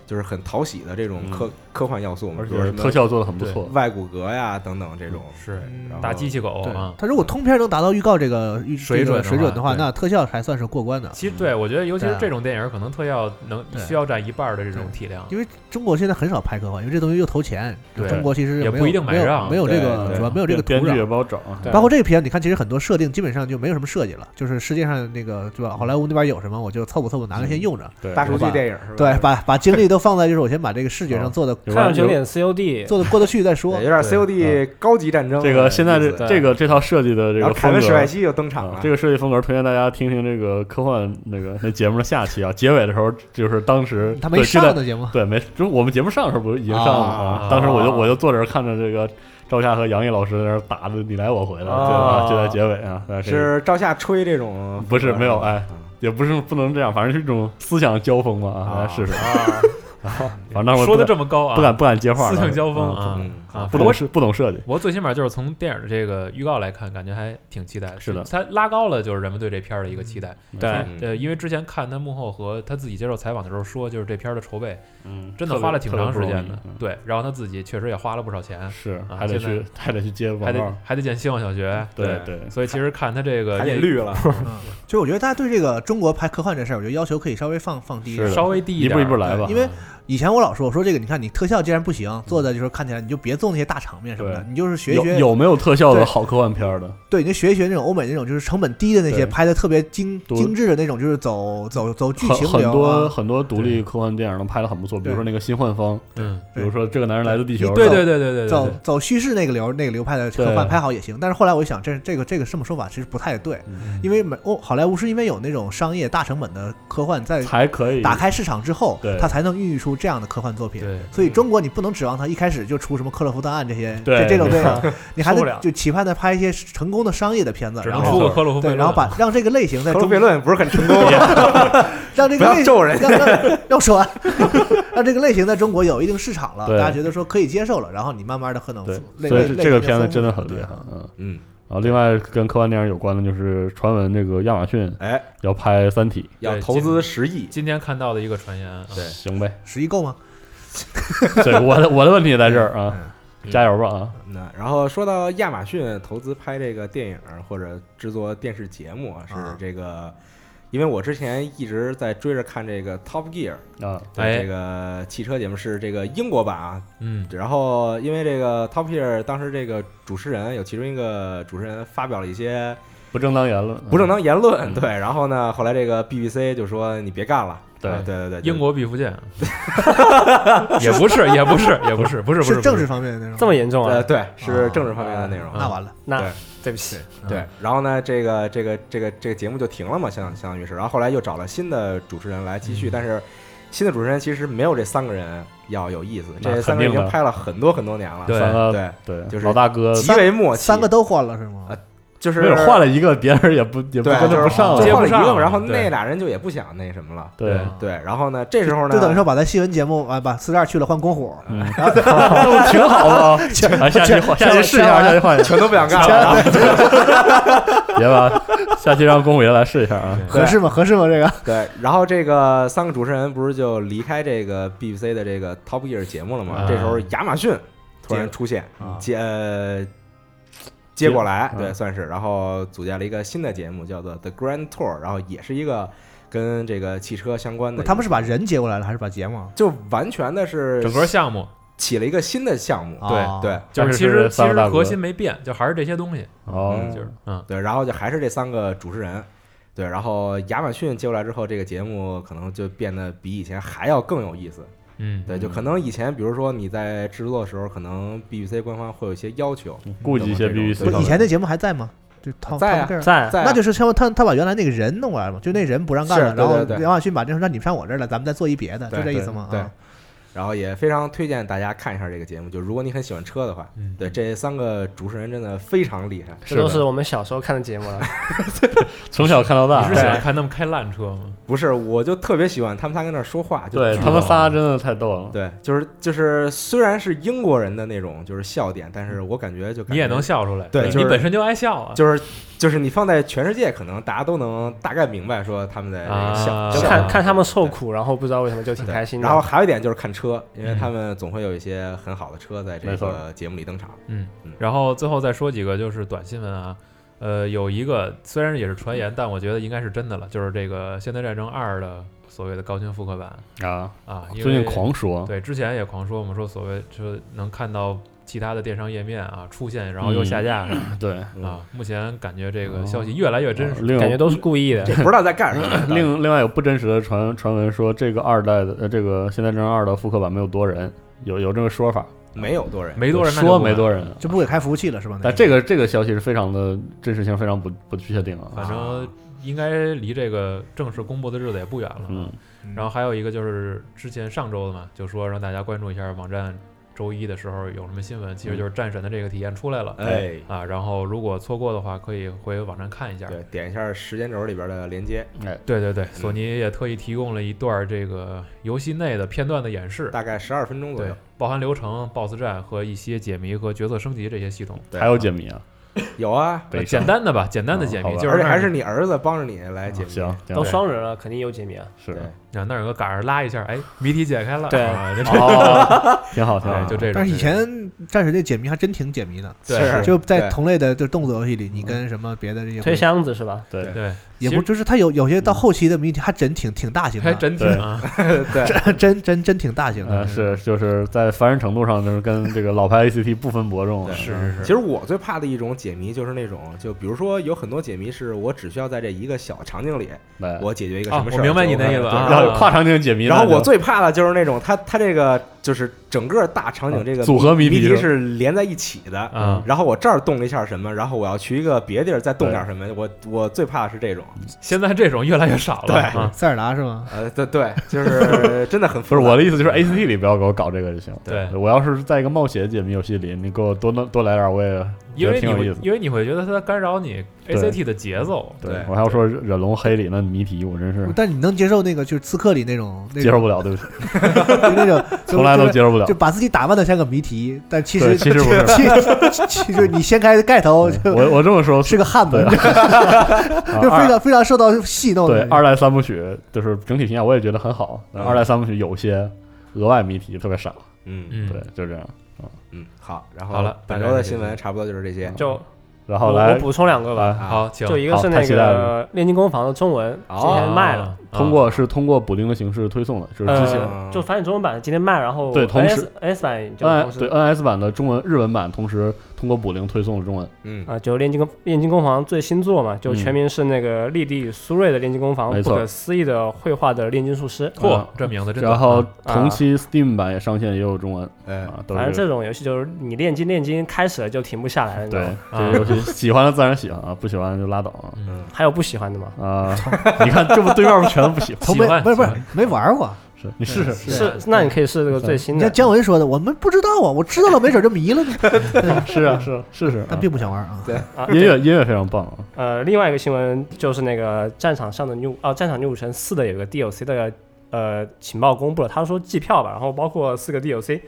就是很讨喜的这种嗯科科幻要素嘛，而比如什么且特效做的很不错。外骨骼呀等等这种。是打机器狗对啊。它如果通篇能达到预告这个水准这个水准的话，那特效还算是过关的。其实对我觉得，尤其是这种电影，可能特效能需要占一半的这种体量。因为中国现在很少拍科幻，因为这东西又投钱，对中国其实也不一定买没有账没有这个主要没有这个土编剧也壤。不好找啊。对包括这个片，你看，其实很多设定基本上就没有什么设计了，就是世界上那个对吧？好莱坞那边有什么，我就凑合凑合拿来先用着。对，大数据电影是吧？对，把把精力都放在就是我先把这个视觉上做的看上去有点 COD，做的过得去再说，。有点 COD 高级战争这个现在这这个这套设计的这个凯文史派西又登场了，啊这个设计风格推荐大家听听这个科幻那个那节目的下期啊，结尾的时候就是当时他没上的节目，对没，就是我们节目上的时候不是已经上了？啊吗？当时我就我就坐这儿看着这个赵夏和杨毅老师在那儿打的你来我回的，对啊。吧？就在结尾啊，是赵夏吹这种不是没有哎嗯也不是不能这样，反正是一种思想交锋嘛啊，来试试。啊，反正说的这么高啊，不敢不敢接话，思想交锋嗯啊！不懂设不懂设计，我最起码就是从电影的这个预告来看，感觉还挺期待的。是的它拉高了就是人们对这片儿的一个期待。对嗯呃，因为之前看他幕后和他自己接受采访的时候说，就是这片儿的筹备嗯，真的花了挺长时间的对，然后他自己确实也花了不少钱，是啊还得去还得去接还得广告，还得建希望小学。对对所以其实看他这个业还得绿了，嗯，就我觉得大家对这个中国拍科幻这事儿，我觉得要求可以稍微放放低一点稍微低一点儿，步一步来吧。因为以前我老说，我说这个，你看你特效既然不行，做的就是看起来你就别做那些大场面什么的，你就是学一学，有有没有特效的好科幻片儿的？对，你就学一学那种欧美那种就是成本低的那些拍的特别精精致的那种，就是走走走剧情流很多啊。很多独立科幻电影都拍的很不错，比如说那个《新幻方》，嗯，比如说《这个男人来自地球》，对对对对对对对，走走叙事那个流那个流派的科幻拍好也行，但是后来我一想，这这个这个这么说法其实不太对，嗯因为美欧好莱坞是因为有那种商业大成本的科幻在才可以打开市场之后对，它才能孕育出这样的科幻作品。对。所以中国你不能指望他一开始就出什么克洛夫档案这些对这这种这种，你还得就期盼他拍一些成功的商业的片子，然后出个克洛夫对，然后把让这个类型在中科罗悖论不是很成功，不 让这个类要咒人。让让让我说完，让这个类型在中国有一定市场了，大家觉得说可以接受了，然后你慢慢的可能对，类所以类这这个片子真的很厉害，嗯。嗯，然后另外跟科幻电影有关的就是传闻，这个亚马逊哎，要拍《三体要投资十亿，今天看到的一个传言啊，对》，行呗，十亿够吗？对，我的我的问题也在这儿啊，嗯加油吧啊！那然后说到亚马逊投资拍这个电影或者制作电视节目啊，是啊这个，因为我之前一直在追着看这个 Top Gear 啊，这个汽车节目，是这个英国版啊。嗯，然后因为这个 Top Gear 当时这个主持人有其中一个主持人发表了一些不正当言论，不正当言论，嗯。对，然后呢，后来这个 BBC 就说你别干了，对啊对对对，英国毕福剑，也不是，也不是，也不是，不是，不是政治方面的内容。这么严重啊？呃对是政治方面的内容，那完了，那对对不起，对，然后呢，这个这个这个这个节目就停了嘛，相相当于是，然后后来又找了新的主持人来继续，但是新的主持人其实没有这三个人要有意思，这三个人已经拍了很多很多年了，对。对，对，就是老大哥极为默契，三个都换了是吗？啊？就是换了一个，别人也不也不对，跟着就是不上了，就换了一个，接不上然后那俩人就也不想那什么了，对，对，然后呢，这时候呢，就等于说把咱新闻节目啊，把四十二去了换公虎，嗯，那 不 挺好的下期换，下期试一下，下期换，全都不想干了，别吧，下期让公虎爷来试一下啊！合适吗？合适吗？这个对，然后这个三个主持人不是就离开这个 BBC 的这个 Top Gear 节目了吗？啊这时候亚马逊突然出现，啊接呃接过来，嗯对，算是，然后组建了一个新的节目，叫做 The Grand Tour，然后也是一个跟这个汽车相关的，他们是把人接过来了，还是把节目？就完全的是整个项目。起了一个新的项目，对哦对。就是其实其实核心没变，就还是这些东西，哦，嗯就是嗯，对，然后就还是这三个主持人。对，然后亚马逊接过来之后，这个节目可能就变得比以前还要更有意思。嗯，对，就可能以前，比如说你在制作的时候，可能 BBC 官方会有一些要求，顾及一些 BBC 不，以前的节目还在吗？就他在在在啊那就是他他他把原来那个人弄过来了嘛，就那人不让干了，然后亚马逊把这事让你上我这儿来，咱们再做一别的，就这意思吗？对啊然后也非常推荐大家看一下这个节目。就如果你很喜欢车的话，嗯对这三个主持人真的非常厉害。这都是我们小时候看的节目了。从小看到大你，是喜欢看他们开烂车吗？不是，我就特别喜欢他们仨跟那说话，对他们仨真的太逗了。对，就是就是虽然是英国人的那种就是笑点，但是我感觉就感觉你也能笑出来，对就是你本身就爱笑啊，就是就是你放在全世界，可能大家都能大概明白说他们的这个效啊就看看他们受苦，然后不知道为什么就挺开心的。然后还有一点就是看车，因为嗯。他们总会有一些很好的车在这个节目里登场。嗯。嗯，然后最后再说几个就是短新闻啊，呃，有一个虽然也是传言，但我觉得应该是真的了，就是这个《现代战争二》的所谓的高清复刻版。啊，啊，因为最近狂说，对之前也狂说，我们说所谓就能看到其他的电商页面啊出现，然后又下架、对，啊，目前感觉这个消息越来越真实。另感觉都是故意的。这不知道在干什么。另另外有不真实的传传闻说，这个二代的呃这个《现代战争二》的复刻版没有多人，有有这个说法，没有多人，没多人说没多人，就不给开服务器了是吧？但这个这个消息是非常的真实性非常不不确定啊。反正应该离这个正式公布的日子也不远了。嗯，然后还有一个就是之前上周的嘛，就说让大家关注一下网站周一的时候有什么新闻，其实就是战神的这个体验出来了。哎，啊，然后如果错过的话，可以回网站看一下。对，点一下时间轴里边的连接，哎，对对对，索尼也特意提供了一段这个游戏内的片段的演示，大概十二分钟左右。，包含流程、BOSS 战和一些解谜和角色升级这些系统。对。还有解谜啊，有啊，呃简单的吧，简单的解谜，就是还是你儿子帮着你来解谜。行，行。都双人了，肯定有解谜啊。是那儿有个杆儿拉一下，哎，谜题解开了。对啊就这哦，挺好，挺，好，就这种。但是以前战神这解谜还真挺解谜的，对就在同类的就动作游戏里，你跟什么别的这些推箱子是吧？对对对，也不就是它有有些到后期的谜题还真挺挺大型还的，真挺啊。对，真真真真挺大型的。呃，是就是在繁人程度上，就是跟这个老牌 ACT 不分伯仲。是是是。其实我最怕的一种解谜就是那种，就比如说有很多解谜是我只需要在这一个小场景里，我解决一个什么事儿。啊我明白你那意思对啊然后跨场景解谜，然后我最怕的就是那种，它它这个就是整个大场景这个啊组合谜题是连在一起的。啊，然后我这儿动了一下什么，然后我要去一个别地儿再动点什么，我我最怕的是这种。现在这种越来越少了。对啊，塞尔达是吗？呃，对对，就是 真的很不是我的意思，就是 ACT 里不要给我搞这个就行。对我要是在一个冒险解谜游戏里，你给我多弄多来点，我也觉因为你。因为你会觉得它干扰你对 ACT 的节奏。对我还要说忍龙黑里那谜题，我真是但你能接受那个就是刺客里那种那种接受不了，对不起，就那种 从来都接受不了就。把自己打扮的像个谜题，但其实其实不是 其其实你掀开盖头我我这么说，是个汉子，对就非二常非常受到戏弄的。对二代三部曲，就是整体评价我也觉得很好。二代三部曲有些额外谜题特别傻，嗯嗯，对，就这样。嗯好，然后好了本周的新闻差不多就是这些。就然后来我我补充两个吧，啊。好，请。就一个是那个《炼金工坊》的中文哦。今天卖了，啊。通过是通过补丁的形式推送的，就是之前就发现中文版今天卖，然后对同时 NS NS 版就 N 同时对 NS 版的中文日文版同时通过补灵推送了中文。嗯啊，就炼金工炼金工坊最新作嘛，就嗯全名是那个立地苏瑞的炼金工坊，不可思议的绘画的炼金术师。嚯啊，这名字真短然后啊同期 Steam 版也上线，也有中文哎啊，反正这种游戏就是你炼金炼金开始了就停不下来了，你知道对吗？啊这个游戏喜欢的自然喜欢啊，不喜欢就拉倒啊嗯，还有不喜欢的吗？啊！你看这不对面不全都不喜欢？从没喜欢不是不是没玩过。是你试试，是，那你可以试这个最新的你看。姜文说的，我们不知道啊，我知道了，没准就迷了呢。是啊是啊试试啊但。并不想玩啊。对音乐音乐非常棒啊，呃，另外一个新闻就是那个战场上的 New 哦，战场 New 城四的有个 DLC 的呃情报公布了，他说季票吧，然后包括四个 DLC，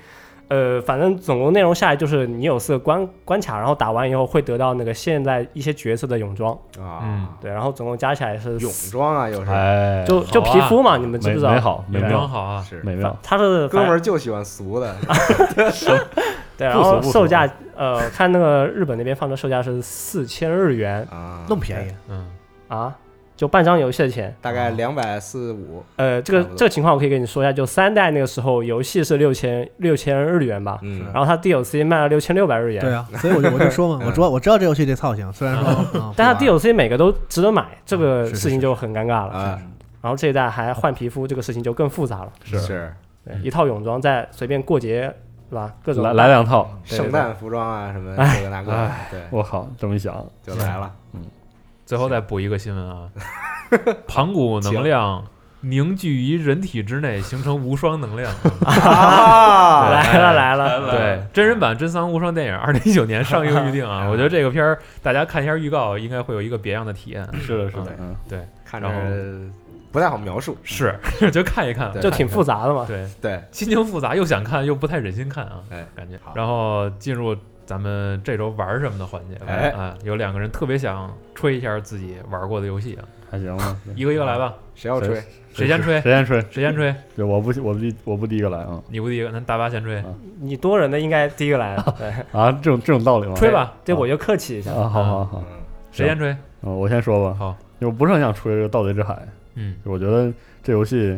呃，反正总共内容下来就是你有四个关关卡，然后打完以后会得到那个现在一些角色的泳装，啊。嗯，对，然后总共加起来是泳装啊，又是哎，就就皮肤嘛，你们知不知道？美好美装好啊，是。美妙，他是哥们儿就喜欢俗的，对，然后售价呃，看那个日本那边放的售价是四千日元。啊，那么便宜，嗯，啊，就半张游戏的钱。大概两百四五，呃，这个这个情况我可以跟你说一下，就三代那个时候游戏是六千六千日元吧，嗯。然后它 DLC 卖了六千六百日元，对啊，所以我就我就说嘛，我知道我知道这游戏这操性，虽然说，啊但它 DLC 每个都值得买，这个事情就很尴尬了。啊。然后这一代还换皮肤，这个事情就更复杂了。是。一套泳装再随便过节，是吧？各种来来两套，圣诞服装啊什么哎。这个那个的，对，我靠，这么一想，就来了，最后再补一个新闻啊，盘古能量凝聚于人体之内，形成无双能量。啊！来了来了，对，真人版《真三无双》电影，二零一九年上映预定啊！我觉得这个片儿大家看一下预告，应该会有一个别样的体验。是的是的。对，嗯，看着不太好描述，是，就看一看，就挺复杂的嘛。对，对，心情复杂，又想看又不太忍心看啊，哎感觉。好。然后进入咱们这周玩什么的环节。哎啊，有两个人特别想吹一下自己玩过的游戏啊，还行吧。一个一个来吧，谁要吹？谁先吹？谁先吹？谁先吹？对，我不我不第我不第一个来啊你不第一个，那大巴先吹，你多人的应该第一个来，对，啊！这种这种道理吗？吹吧。这我就客气一下。啊！好好好，嗯谁先吹？嗯，我先说吧。好，就我不是很想吹这个《盗贼之海》，嗯，我觉得这游戏，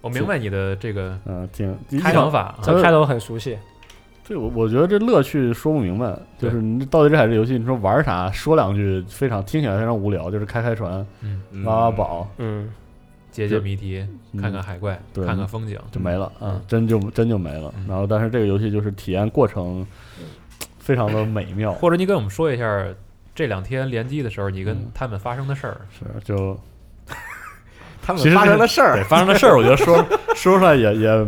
我明白你的这个嗯，挺开场法这开头很熟悉，对我我觉得这乐趣说不明白，就是你这《盗贼之海》这游戏，你说玩啥，说两句非常听起来非常无聊，就是开开船、挖挖宝嗯，解解谜题，嗯看看海怪，对看看风景，就没了啊嗯，真就真就没了嗯。然后，但是这个游戏就是体验过程非常的美妙，或者你跟我们说一下这两天联机的时候，你跟嗯他们发生的事儿。是就 他们发生的事对儿，发生的事儿，我觉得说说出来也也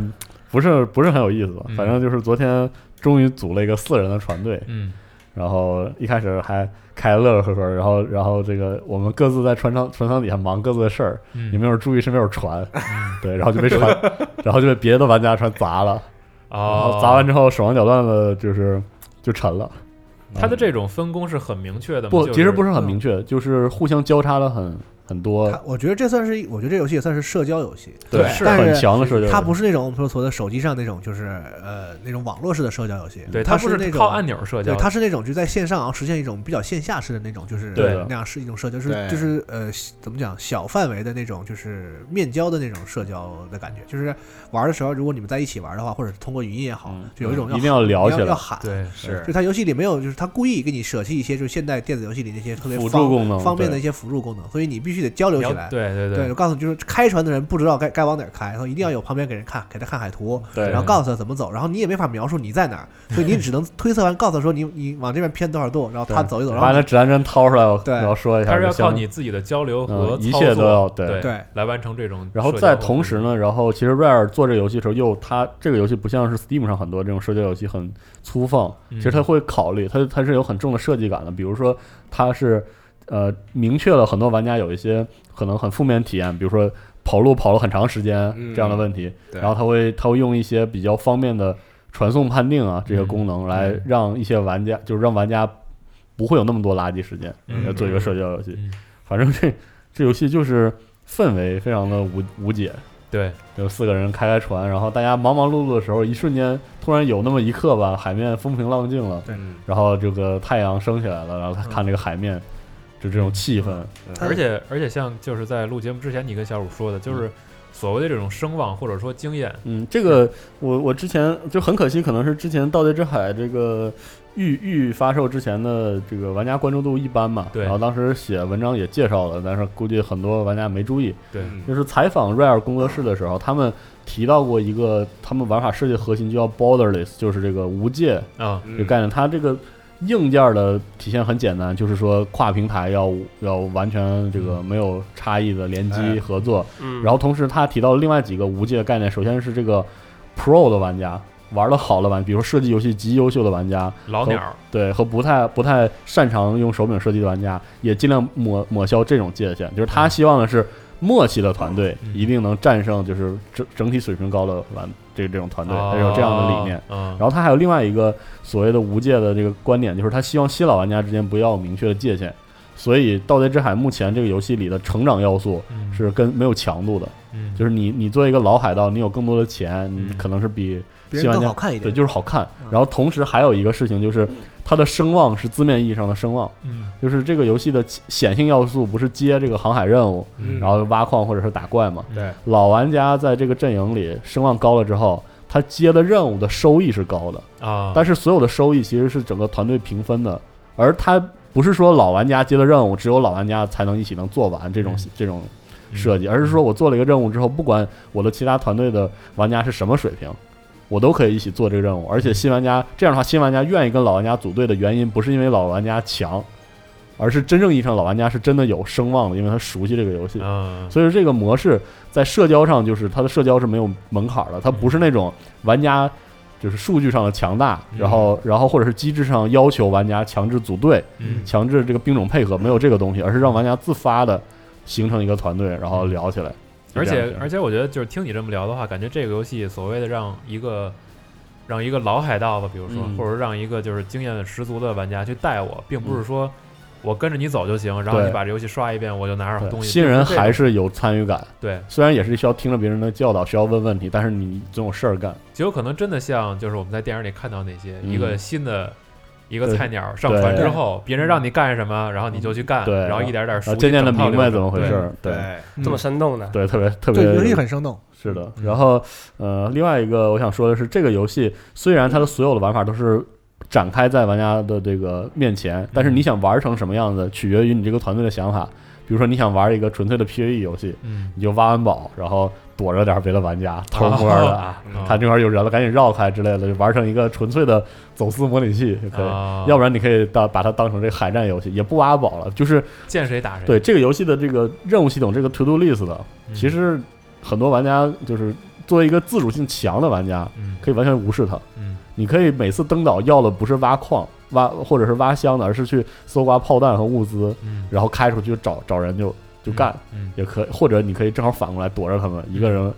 不是不是很有意思。反正就是昨天终于组了一个四人的船队，嗯然后一开始还开得乐乐呵呵，然后然后这个我们各自在船舱船舱底下忙各自的事儿，嗯，也没有注意身边有船，嗯对，然后就被船，然后就被别的玩家船砸了，然后哦，砸完之后手忙脚乱的，就是就沉了。他的这种分工是很明确的吗？不，其实不是很明确，就是互相交叉的很很多它，我觉得这算是，我觉得这游戏也算是社交游戏，对，是。很但是强的社交。它不是那种我们说所谓的手机上那种，就是呃那种网络式的社交游戏，对，它不那种靠按钮社交。对，，它是那种就在线上，然后实现一种比较线下式的那种，就是对。的那样是一种社交，就是对。就是呃怎么讲，小范围的那种，就是面交的那种社交的感觉。就是玩的时候，如果你们在一起玩的话，或者是通过语音也好嗯，就有一种一定要聊起来。要要喊。对是。就它游戏里没有，就是它故意给你舍弃一些，就是现代电子游戏里那些特别辅助方功能方便的一些辅助功能，所以你必须得交流起来。对对对，我告诉你，就是开船的人不知道该该往哪儿开，然后一定要有旁边给人看，给他看海图，对。然后告诉他怎么走，然后你也没法描述你在哪儿，所以你只能推测完，告诉他说你你往这边偏多少度，然后他走一走，然后你把那指南针掏出来，我对。我要说一下，他是要靠你自己的交流和嗯一操作切都要对。对。对来完成这种然后在同，时呢，然后其实 Rare 做这个游戏的时候，又他这个游戏不像是 Steam 上很多这种社交游戏很粗放，嗯其实他会考虑，他他是有很重的设计感的。比如说，他是呃明确了很多玩家有一些可能很负面体验，比如说跑路跑了很长时间嗯这样的问题，对。然后他会他会用一些比较方便的传送判定啊这些功能来嗯让一些玩家，就是让玩家不会有那么多垃圾时间，嗯。来做一个社交游戏。嗯。反正这这游戏就是氛围非常的无无解。对，有四个人开开船，然后大家忙忙碌碌的时候，一瞬间突然有那么一刻吧，海面风平浪静了，对。然后这个太阳升起来了，然后他看这个海面，就这种气氛，而且而且像就是在录节目之前，你跟小五说的，就是所谓的这种声望或者说经验，嗯，这个我我之前就很可惜，可能是之前《盗贼之海》这个预预发售之前的这个玩家关注度一般嘛，对然后当时写文章也介绍了，但是估计很多玩家没注意，对，嗯就是采访 Rare 工作室的时候，他们提到过一个他们玩法设计核心，就叫 Borderless，就是这个无界啊，嗯这个概念。它这个硬件的体现很简单，就是说跨平台要要完全这个没有差异的联机哎合作。嗯，然后同时他提到另外几个无界的概念，首先是这个 Pro 的玩家。玩的好的玩，比如说设计游戏极优秀的玩家，老鸟，对和不太不太擅长用手柄设计的玩家，也尽量抹抹消这种界限。就是他希望的是默契的团队嗯一定能战胜就是整整体水平高的玩这这种团队，他有这样的理念。嗯，然后他还有另外一个所谓的无界的这个观点，就是他希望新老玩家之间不要有明确的界限。所以《盗贼之海》目前这个游戏里的成长要素嗯是跟没有强度的，嗯就是你你作为一个老海盗，你有更多的钱，可能是比新玩家对，更好看一点。就是好看嗯。然后同时还有一个事情就是，它的声望是字面意义上的声望，嗯。就是这个游戏的显性要素不是接这个航海任务，嗯。然后挖矿或者是打怪嘛。对。老玩家在这个阵营里声望高了之后，他接的任务的收益是高的，啊，但是所有的收益其实是整个团队平分的，而他不是说老玩家接的任务只有老玩家才能一起能做完这种嗯。这种设计，而是说我做了一个任务之后，不管我的其他团队的玩家是什么水平，我都可以一起做这个任务。而且新玩家这样的话，新玩家愿意跟老玩家组队的原因，不是因为老玩家强，而是真正意义上老玩家是真的有声望的，因为他熟悉这个游戏。嗯，所以说这个模式在社交上，就是它的社交是没有门槛的，它不是那种玩家就是数据上的强大，嗯然后然后或者是机制上要求玩家强制组队，嗯强制这个兵种配合，没有这个东西，而是让玩家自发的形成一个团队，然后聊起来。而且而且我觉得就是听你这么聊的话，感觉这个游戏所谓的让一个 让一个老海盗吧，比如说，嗯或者让一个就是经验十足的玩家去带我，并不是说我跟着你走就行，然后你把这游戏刷一遍，我就拿着东西。新人还是有参与感，对，虽然也是需要听着别人的教导，需要问问题，但是你总有事儿干。极有可能真的像就是我们在电影里看到那些、嗯一个新的。一个菜鸟上船之后，别人让你干什么，然后你就去干，对然后一点点熟渐渐的明白怎么回事对儿，对对，这么生动的，对，特别特别对，游戏很生动。是的。嗯然后呃，另外一个我想说的是，这个游戏虽然它的所有的玩法都是展开在玩家的这个面前，但是你想玩成什么样子，取决于你这个团队的想法。比如说你想玩一个纯粹的 PVE 游戏，嗯，你就挖完宝，然后躲着点别的玩家，偷摸的啊，嗯。看这块有人了，赶紧绕开之类的，就玩成一个纯粹的走私模拟器就可以。啊。要不然你可以当把它当成这个海战游戏，也不挖宝了，就是见谁打谁。对这个游戏的这个任务系统，这个 to do list 其实很多玩家就是作为一个自主性强的玩家，嗯。可以完全无视它。嗯。你可以每次登岛要的不是挖矿、挖或者是挖箱的，而是去搜刮炮弹和物资，嗯，然后开出去找找人就就干，嗯，也可以，或者你可以正好反过来躲着他们，一个人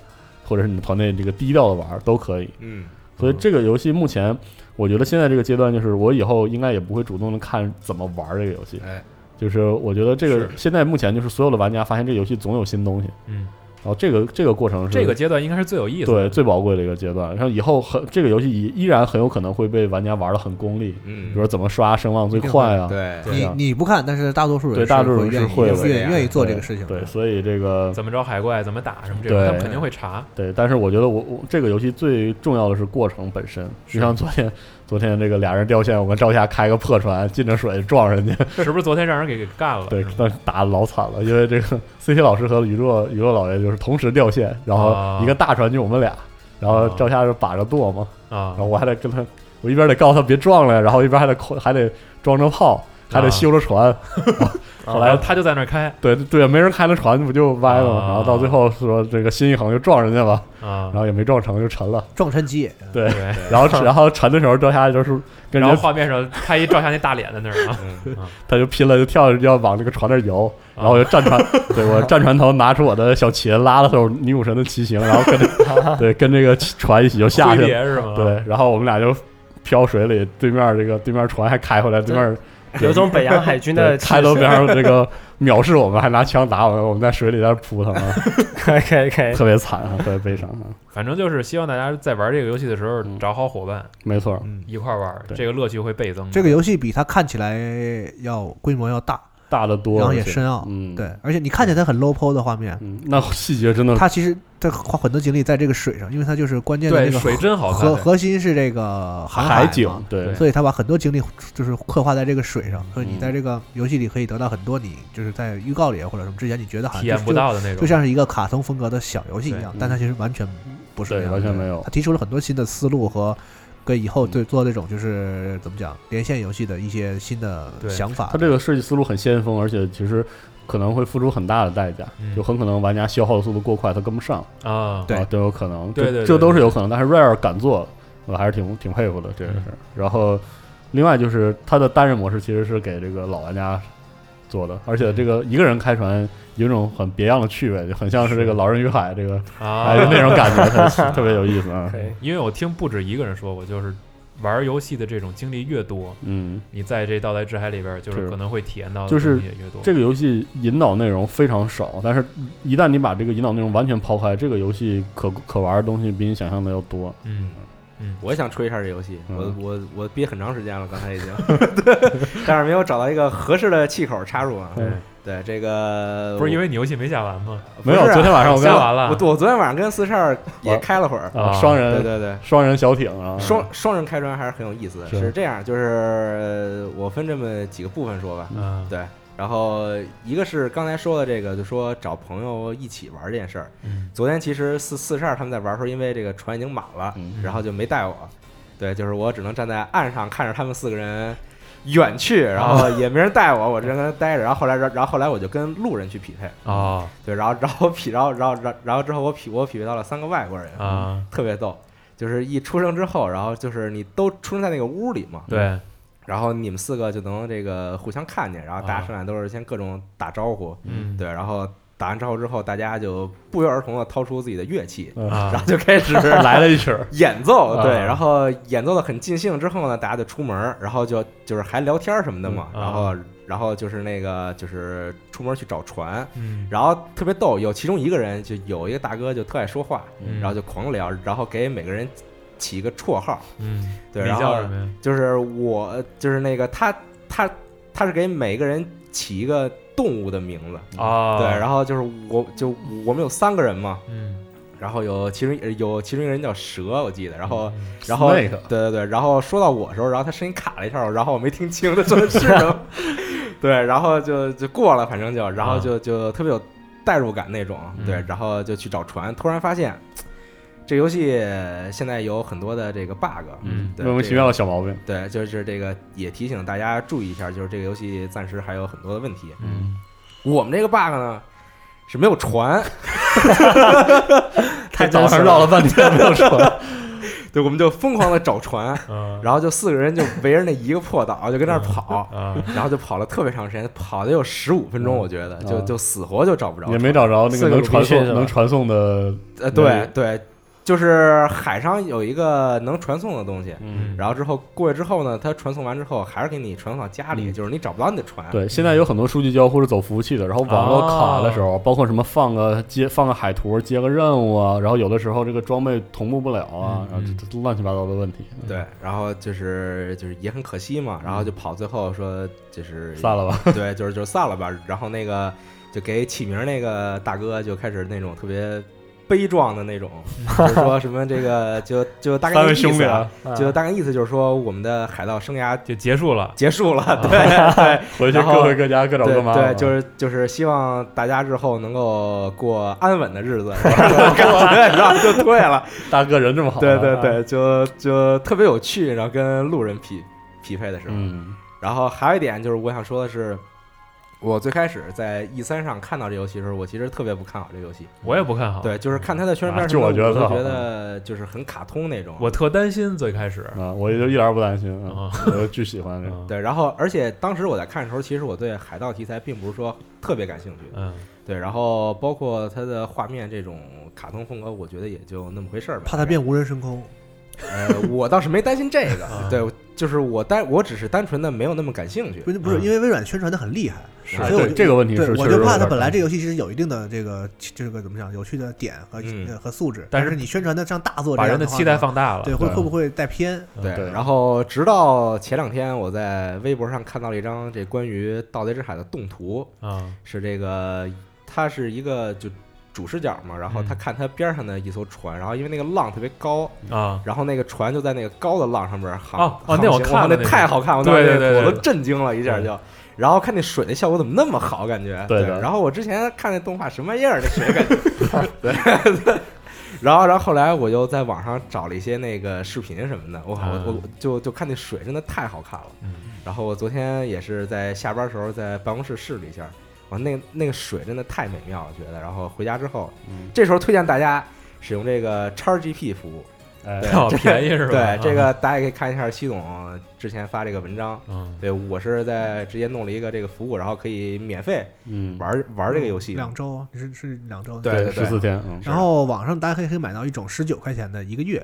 或者是你的团队这个低调的玩儿都可以。嗯。所以这个游戏目前，我觉得现在这个阶段，就是我以后应该也不会主动的看怎么玩这个游戏，哎，就是我觉得这个现在目前就是所有的玩家发现这个游戏总有新东西，嗯，然后这个这个过程是这个阶段应该是最有意思的。对最宝贵的一个阶段。然后以后很这个游戏依依然很有可能会被玩家玩的很功利，嗯比如说怎么刷声望最快啊，对你你不看，但是大多数人对大多数人是会的愿愿意做这个事情。对，所以这个怎么着海怪，怎么打什么这个，对他们肯定会查。对，但是我觉得我我这个游戏最重要的是过程本身，就像昨天昨天这个俩人掉线，我跟赵夏开个破船进着水撞人家，是不是昨天让人给给干了？对是吗，但打的老惨了，因为这个 CT 老师和宇宙宇宙老爷就是同时掉线，然后啊。一个大船就我们俩，然后啊赵夏就把着舵嘛，啊。然后我还得跟他，我一边得告诉他别撞了呀，然后一边还得扣还得装着炮，还得修着船，后来他就在那儿开对对，没人开那船不就歪了吗？啊然后到最后说这个心一横就撞人家吧，啊然，后也没撞成就沉了，撞沉机，对。然后然后沉的时候，掉下来就是跟人家然后画面上拍一照相那大脸在那儿他就拼了，就跳要往那个船那儿游，然后我就站船，对我 站船头拿出我的小琴，拉了首女武神的骑行，然后跟着 对跟这个船一起就下去？对，然后我们俩就漂水里，对面这个对面船还开回来，对面有种北洋海军的对气势。开头边上这个藐视我们，还拿枪打我们，我们在水里在扑腾啊，可以可以可以，特别惨啊，特别悲伤啊，反正就是希望大家在玩这个游戏的时候嗯。找好伙伴，没错，嗯，一块玩，这个乐趣会倍增。这个游戏比它看起来要规模要大，大的多，然后也深奥。嗯，对，，而且你看起来它很 low po 的画面，嗯，那细节真的它其实它花很多精力在这个水上，因为它就是关键的对那个水真好看核核心是这个航海海嘛景对。对所以他把很多精力就是刻画在这个水上，所以你嗯。在这个游戏里可以得到很多你就是在预告里或者什么之前你觉得好像体验不到的那种，就像是一个卡通风格的小游戏一样对，但它其实完全不是对这样的完全没有。他提出了很多新的思路和跟以后嗯对做那种就是怎么讲连线游戏的一些新的想法它。这个设计思路很先锋，而且其实可能会付出很大的代价，嗯就很可能玩家消耗的速度过快，他跟不上，啊，对啊，都有可能，对对对这这都是有可能。但是 Rare 敢做，我还是挺挺佩服的这个嗯事儿。然后，另外就是它的单人模式其实是给这个老玩家做的，而且这个一个人开船有一种很别样的趣味，就很像是这个《老人与海》这个啊哎那种感觉，特 特别有意思啊。因为我听不止一个人说过，就是玩游戏的这种经历越多，嗯，你在这到来之海里边，就是是可能会体验到的就是。这个游戏引导内容非常少，但是一旦你把这个引导内容完全抛开，这个游戏可可玩的东西比你想象的要多。嗯嗯，我也想吹一下这游戏，嗯。我我我憋很长时间了，刚才已经，但是没有找到一个合适的气口插入啊。对，对这个不是因为你游戏没下完吗？没有，啊昨天晚上我下完了。我我昨天晚上跟四十二也开了会儿，双人对对对，双人小艇啊，双双人开船还是很有意思的。是。是这样，就是呃我分这么几个部分说吧。嗯，对，然后一个是刚才说的这个，就说找朋友一起玩这件事儿。嗯昨天其实四四十二他们在玩的时候，因为这个船已经满了，嗯然后就没带我。对，就是我只能站在岸上看着他们四个人远去，然后也没人带我，我只能跟他待着。然后后来，然然后后来我就跟路人去匹配，啊对，然后然后匹，然后然后然后然后之后我匹我匹配到了三个外国人，啊，特别逗。就是一出生之后，然后就是你都出生在那个屋里嘛，对，然后你们四个就能这个互相看见，然后大家啊上来都是先各种打招呼，嗯，对，然后打完招呼之后，大家就不约而同的掏出自己的乐器，然后就开始 来了一曲，演奏，对，啊。然后演奏的很尽兴之后呢，大家就出门，然后就就是还聊天什么的嘛，然后然后就是那个就是出门去找船，嗯。然后特别逗，有其中一个人就有一个大哥就特爱说话，嗯。然后就狂聊，然后给每个人起一个绰号，嗯，对，然后？就是我就是那个他他他是给每个人起一个动物的名字，啊，对，然后就是我就我们有三个人嘛，嗯，然后有其中有其中一个人叫蛇，我记得，然后嗯然后对对对，然后说到我的时候，然后他声音卡了一下，然后我没听清他说的是什么，对，然后就就过了，反正就然后就就特别有代入感那种，对嗯，然后就去找船，突然发现这游戏现在有很多的这个 bug，嗯对莫名其妙的小毛病。对，就是这个也提醒大家注意一下，就是这个游戏暂时还有很多的问题。嗯，我们这个 bug 呢是没有船，太早上绕了半天没有船，对，我们就疯狂的找船，嗯然后就四个人就围着那一个破岛就跟那儿跑，啊，然后就跑了特别长时间，跑了有十五分钟，我觉得就嗯就死活就找不着，也没找着那个个能传送能传送的，呃，对对，就是海上有一个能传送的东西。嗯，然后之后过去之后呢，它传送完之后还是给你传送到家里，嗯就是你找不到你的船。对，现在有很多数据交互是走服务器的，然后网络卡的时候，包括什么放个接放个海图接个任务啊，然后有的时候这个装备同步不了啊嗯，然后这这乱七八糟的问题。对，然后就是就是也很可惜嘛，然后就跑最后说就是散了吧，对，就是就散了吧。然后那个就给起名那个大哥就开始那种特别悲壮的那种，就是说什么这个 就就大概意思就大概意思就是说我们的海盗生涯就结束了。结束了，对对。回去各回各家各找各妈。对对，就是就是希望大家日后能够过安稳的日子，然后就退了。大哥人这么好啊，对对对，就就特别有趣，然后跟路人匹匹配的时候，嗯。然后还有一点就是我想说的是，我最开始在 E 三上看到这游戏的时候，我其实特别不看好这游戏。我也不看好，对，就是看它的宣传片的，就我觉得特好我就觉得就是很卡通那种。我特担心最开始啊，我也就一点儿不担心啊我就巨喜欢这个。嗯对，然后而且当时我在看的时候，其实我对海盗题材并不是说特别感兴趣。嗯对，然后包括它的画面这种卡通风格，我觉得也就那么回事儿吧。怕它变无人升空。呃，我倒是没担心这个啊，对，就是我单我只是单纯的没有那么感兴趣不。是不是，嗯因为微软宣传的很厉害，是所以我就这这个问题对是，我就怕它本来这个游戏其实有一定的这个这个怎么讲有趣的点和和素质，但是你宣传的像大作这把人的期待放大了。对会会不会带偏？对然后直到前两天，我在微博上看到了一张这关于《盗贼之海》的动图，啊是这个，它是一个就主视角嘛，然后他嗯看他边上的一艘船，然后因为那个浪特别高，啊。然后那个船就在那个高的浪上面航。哦哦航那我看了那太好看了，我对对对对我都震惊了一下就。然后看那水的效果怎么那么好，感觉。对然后我之前看那动画什么玩意儿，那水感觉。对。然后，然后后来我就在网上找了一些那个视频什么的，我靠，我我嗯就就看那水真的太好看了。嗯。然后我昨天也是在下班时候在办公室试了一下，哇，那那个水真的太美妙了，觉得。然后回家之后，嗯这时候推荐大家使用这个叉 GP 服务。哎对好便宜是吧？对，这啊个大家可以看一下西总之前发这个文章。嗯对我是在直接弄了一个这个服务，然后可以免费嗯，玩玩这个游戏。两周是是两周。对对十四天，嗯，然后网上大家可以可以买到一种十九块钱的一个月，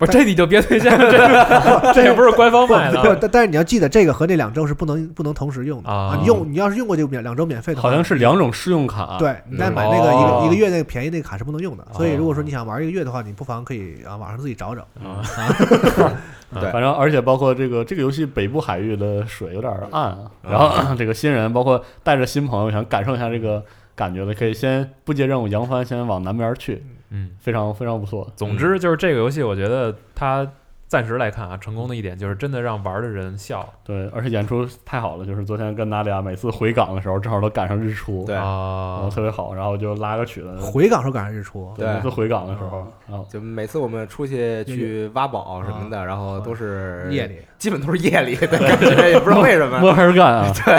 不是这你就别推荐了，这也不是官方不买的。不，但但是你要记得这个和那两周是不能不能同时用的。啊。你用你要是用过就免两周免费的，好像是两种试用卡，对，你再嗯买那个一个、哦。一个月那个便宜那个卡是不能用的。所以哦。如果说你想玩一个月的话，你不妨可以啊网上自己找找。啊。对。反正而且包括这个这个游戏北部海域的水有点暗然后 这个新人包括带着新朋友想感受一下这个感觉的，可以先不接任务扬帆，先往南边去，嗯。非常非常不错。总之就是这个游戏，我觉得它暂时来看啊，成功的一点就是真的让玩的人笑对，而且演出太好了，就是昨天跟娜迪亚每次回港的时候，正好都赶上日出，对然后啊。特别好，然后就拉个曲子，回港时候赶上日出，对每次回港的时候，然后就每次我们出去去挖宝什么的，然后都是夜，里基本都是夜里 的感觉，也不知道为什么。摸黑干啊，对，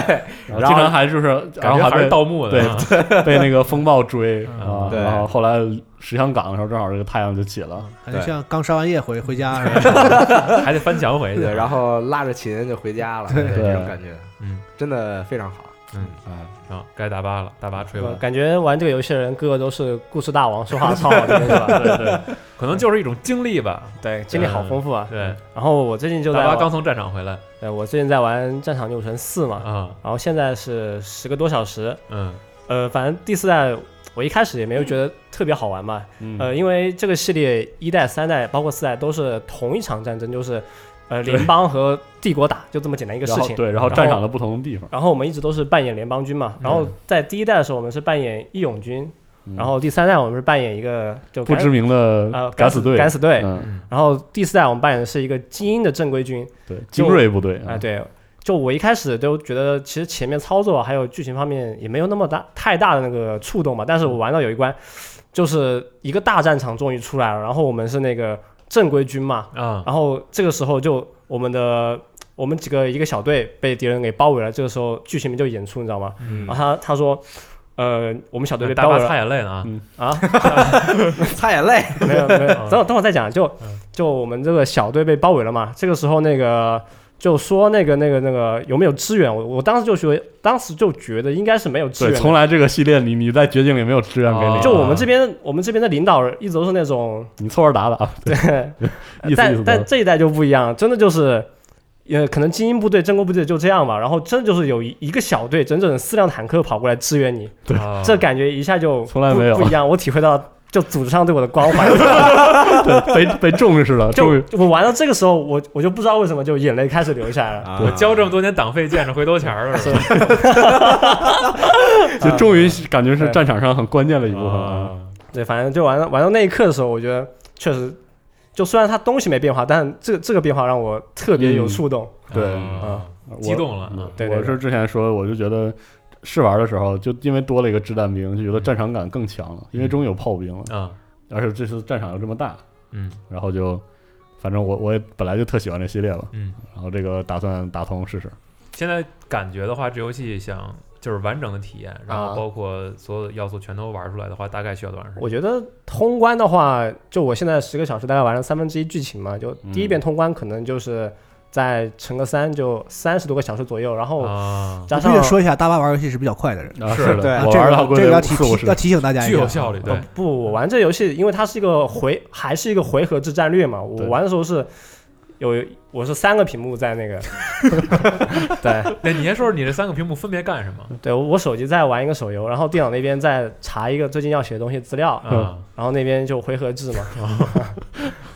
然后经常还就是，然后还被感觉还是盗墓的对啊，被那个风暴追嗯啊，然后后来驶向港的时候，正好这个太阳就起了，感觉像刚烧完夜回 回家似的。还得翻墙回去。然后拉着琴就回家了，对这种感觉，嗯，真的非常好。嗯哎，啊，该大巴了，大巴吹完，呃感觉玩这个游戏的人个个都是故事大王，说话超好听，是吧？对对，可能就是一种经历吧。对，经历好丰富啊。对，然后我最近就在大巴刚从战场回来对，我最近在玩《战场六神四》嘛，啊，然后现在是十个多小时。嗯呃，反正第四代我一开始也没有觉得特别好玩嘛，嗯。呃，因为这个系列一代、三代包括四代都是同一场战争，就是呃联邦和帝国打，就这么简单一个事情。对，然后战场的不同的地方，然后我们一直都是扮演联邦军嘛，然后在第一代的时候我们是扮演义勇军，嗯。然后第三代我们是扮演一个就不知名呃的敢死队，敢死队，然后第四代我们扮演的是一个精英的正规军，对，精锐部队，啊、对，就我一开始都觉得其实前面操作还有剧情方面也没有那么大太大的那个触动嘛，但是我玩到有一关，就是一个大战场终于出来了，然后我们是那个正规军嘛，啊。然后这个时候就我们的我们几个一个小队被敌人给包围了，这个时候剧情就演出，你知道吗？嗯。然后他他说，呃，我们小队被包围了。擦眼泪呢。啊，嗯。啊，擦眼泪，没有没有，嗯 等会儿等会儿再讲，就嗯。就我们这个小队被包围了嘛，这个时候那个。就说那个那个那个有没有支援？我我当时就觉得，当时就觉得应该是没有支，援对。从来这个系列里你在绝境里没有支援给哦。你，就我们这边，我们这边的领导一直都是那种，你凑合打打，对，但但这一代就不一样，真的就是，呃，可能精英部队、正规部队就这样吧，然后真的就是有一一个小队，整整四辆坦克跑过来支援你，对。啊这感觉一下就从来没有。不一样，我体会到就组织上对我的关怀，对被被重视了，就我玩到这个时候，我我就不知道为什么就眼泪开始流下来了。啊。我交这么多年党费，见着回头钱儿了，是吧？就终于感觉是战场上很关键的一部分啊。啊。对，反正就玩到玩到那一刻的时候，我觉得确实，就虽然它东西没变化，但这个这个变化让我特别有嗯。触动。对。啊我激动了。对我是之前说，我就觉得试玩的时候，就因为多了一个掷弹兵，就觉得战场感更强了，因为终于有炮兵了，啊。而且这次战场又这么大，嗯。然后就反正我我也本来就特喜欢这系列了，嗯，然后这个打算打通试试。现在感觉的话，这游戏想就是完整的体验，然后啊。包括所有的要素全都玩出来的话，大概需要多长时间？我觉得通关的话，就我现在十个小时大概玩了三分之一剧情嘛，就第一遍通关可能就是再乘个三，就三十多个小时左右，然后啊，加上说一下，大巴玩游戏是比较快的人，啊，是 是的，这个玩了估计这个要提四五十提要提醒大家一下，巨有效率，对。呃，不，我玩这游戏，因为它是一个回还是一个回合制战略嘛，我玩的时候是有我是三个屏幕在那个 对。对，你先说说你这三个屏幕分别干什么？对，我手机在玩一个手游，然后电脑那边在查一个最近要写的东西资料，嗯？然后那边就回合制嘛。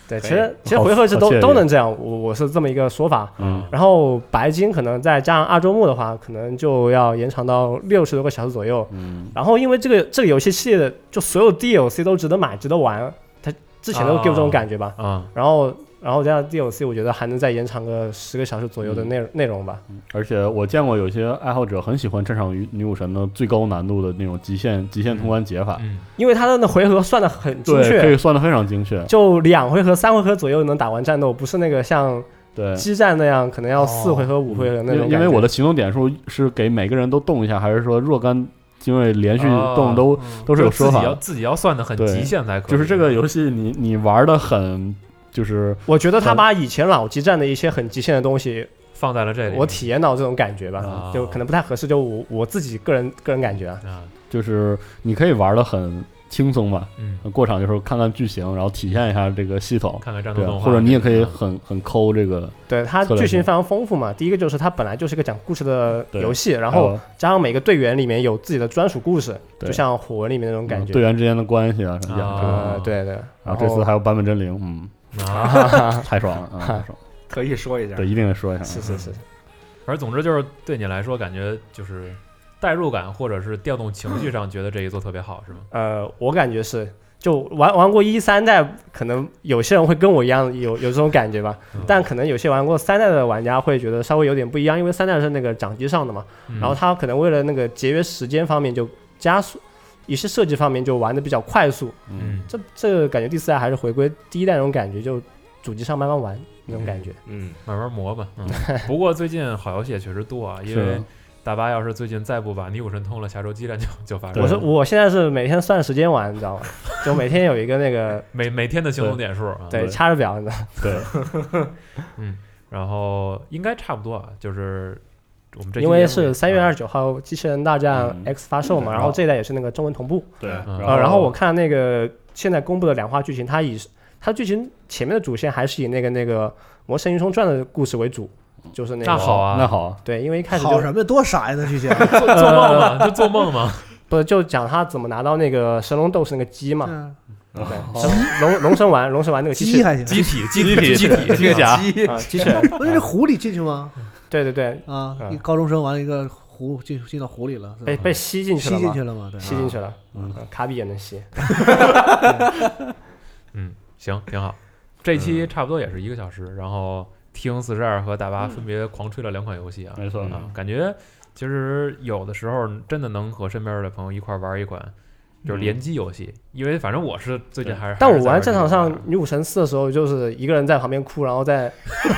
对，其实其实回合制都都能这样，我我是这么一个说法。嗯，然后白金可能再加上二周目的话，可能就要延长到六十多个小时左右。嗯，然后因为这个这个游戏系列的就所有 DLC 都值得买，值得玩，它之前都给我这种感觉吧。啊，然后然后加上 DLC，我觉得还能再延长个十个小时左右的嗯内容内容吧。而且我见过有些爱好者很喜欢战场女女武神的最高难度的那种极限极限通关解法，嗯。因为它的那回合算的很精确，可以，算的非常精确。就两回合、三回合左右能打完战斗，不是那个像对，激战那样可能要四回合、五回合那种。因为我的行动点数是给每个人都动一下，还是说若干精锐连续哦。动都都是有说法自己要。自己要算的很极限才可以，就是这个游戏你你玩的很就是我觉得他把以前老激战的一些很极限的东西，放在了这里，我体验到这种感觉吧，啊就可能不太合适，就我我自己个人个人感觉啊。啊，就是你可以玩的很轻松吧，嗯，过场就是看看剧情，然后体验一下这个系统，看看战斗动画，或者你也可以啊很很抠这个，对它剧情非常丰富嘛，第一个就是它本来就是个讲故事的游戏，然后加上每个队员里面有自己的专属故事，就像火纹里面那种感觉。嗯队员之间的关系啊什么样啊这个呃，对对，然后这次还有版本真灵，嗯，啊，太爽了啊，太爽了，特意说一下。对，，一定得说一下，是是是，反正总之就是对你来说，感觉就是代入感或者是调动情绪上，觉得这一座特别好，是吗？呃，我感觉是，就玩玩过一三代，可能有些人会跟我一样有有这种感觉吧，嗯。但可能有些玩过三代的玩家会觉得稍微有点不一样，因为三代是那个掌机上的嘛，嗯。然后他可能为了那个节约时间方面就加速。一些设计方面就玩的比较快速，嗯，嗯，这这个感觉第四代还是回归第一代那种感觉，就主机上慢慢玩那种感觉。嗯，慢慢磨吧。嗯，不过最近好游戏也确实多啊，因为大巴要是最近再不把《尼古神》通了，下周激战就就发生。我是我现在是每天算时间玩，你知道吗？就每天有一个那个 每每天的行动点数啊，对对掐着表，你知道对，嗯，然后应该差不多啊，就是我们这因为是三月二啊十九号《机器人大战嗯 X》发售嘛，然后这一代也是那个中文同步。对，嗯呃，然后我看那个现在公布的两话剧情，它以它剧情前面的主线还是以那个那个《魔神英雄传》的故事为主，就是那个那好啊那好，对，因为一开始就好什么多傻呀？那剧情 做做梦嘛，就做梦嘛。不就讲他怎么拿到那个神龙斗士那个鸡嘛，嗯对，神龙龙神丸龙神丸那个鸡还行，机体，机机体体，机体，机器人，不是这狐狸进去吗？对对对，啊，嗯。一高中生完了一个湖进进到湖里了，被被吸进去了嘛吸进去，了吗？对，吸进去了，嗯。嗯卡比也能吸，嗯，行，挺好。这期差不多也是一个小时，然后 T 零四十二和大巴分别狂吹了两款游戏啊，没错，啊，感觉其实有的时候真的能和身边的朋友一块玩一款就是联机游戏，因为反正我是最近还是，但我玩战场上女武神四的时候，就是一个人在旁边哭，然后再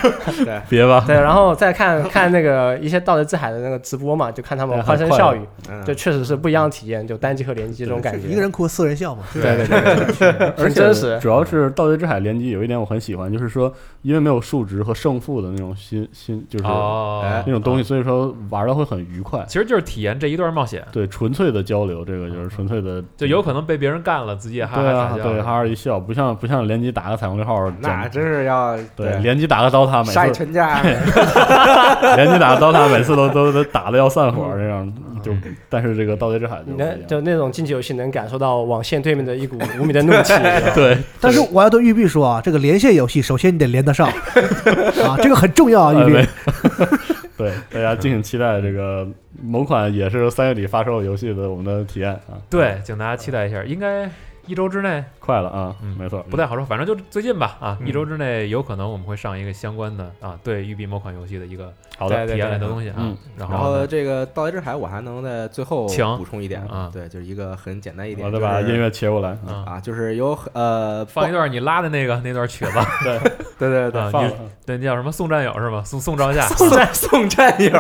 别吧，对，然后再看看那个一些盗贼之海的那个直播嘛，就看他们欢声笑语，嗯这确实是不一样的体验，就单机和联机这种感觉，一个人哭四人笑嘛，对对对，而且很真实。主要是《盗贼之海》联机有一点我很喜欢，就是说因为没有数值和胜负的那种心心，就是那种东西，啊所以说玩的会很愉快。其实就是体验这一段冒险，对，纯粹的交流，这个就是纯粹的，就有可能被别人干了，自己也哈哈大笑。对，哈哈一笑，不像不像联机打个彩虹六号，那真是要对联机打个刀塔，每杀一次全家，联机打个刀塔，每次都 都都打的要散伙这样，就但是这个盗贼之海就就那种竞技游戏能感受到网线对面的一股 无名的怒气，对，但是我要对玉碧说啊，这个连线游戏首先你得连得上啊，这个很重要啊，玉碧。对，大家敬请期待这个某款也是三月底发售游戏的我们的体验啊，对，请大家期待一下，应该一周之内快了啊嗯，没错，不太好说，反正就最近吧啊，嗯。一周之内有可能我们会上一个相关的啊，对育碧某款游戏的一个好的。体验类的东西啊嗯。然然后这个《盗贼之海》，我还能在最后请。补充一点啊对，就是一个很简单一点，我再把音乐切过来啊，就是有呃放一段你拉的那个那段曲子，对。对对，对你对，那叫什么？送战友是吧？送送帐下，送战送战友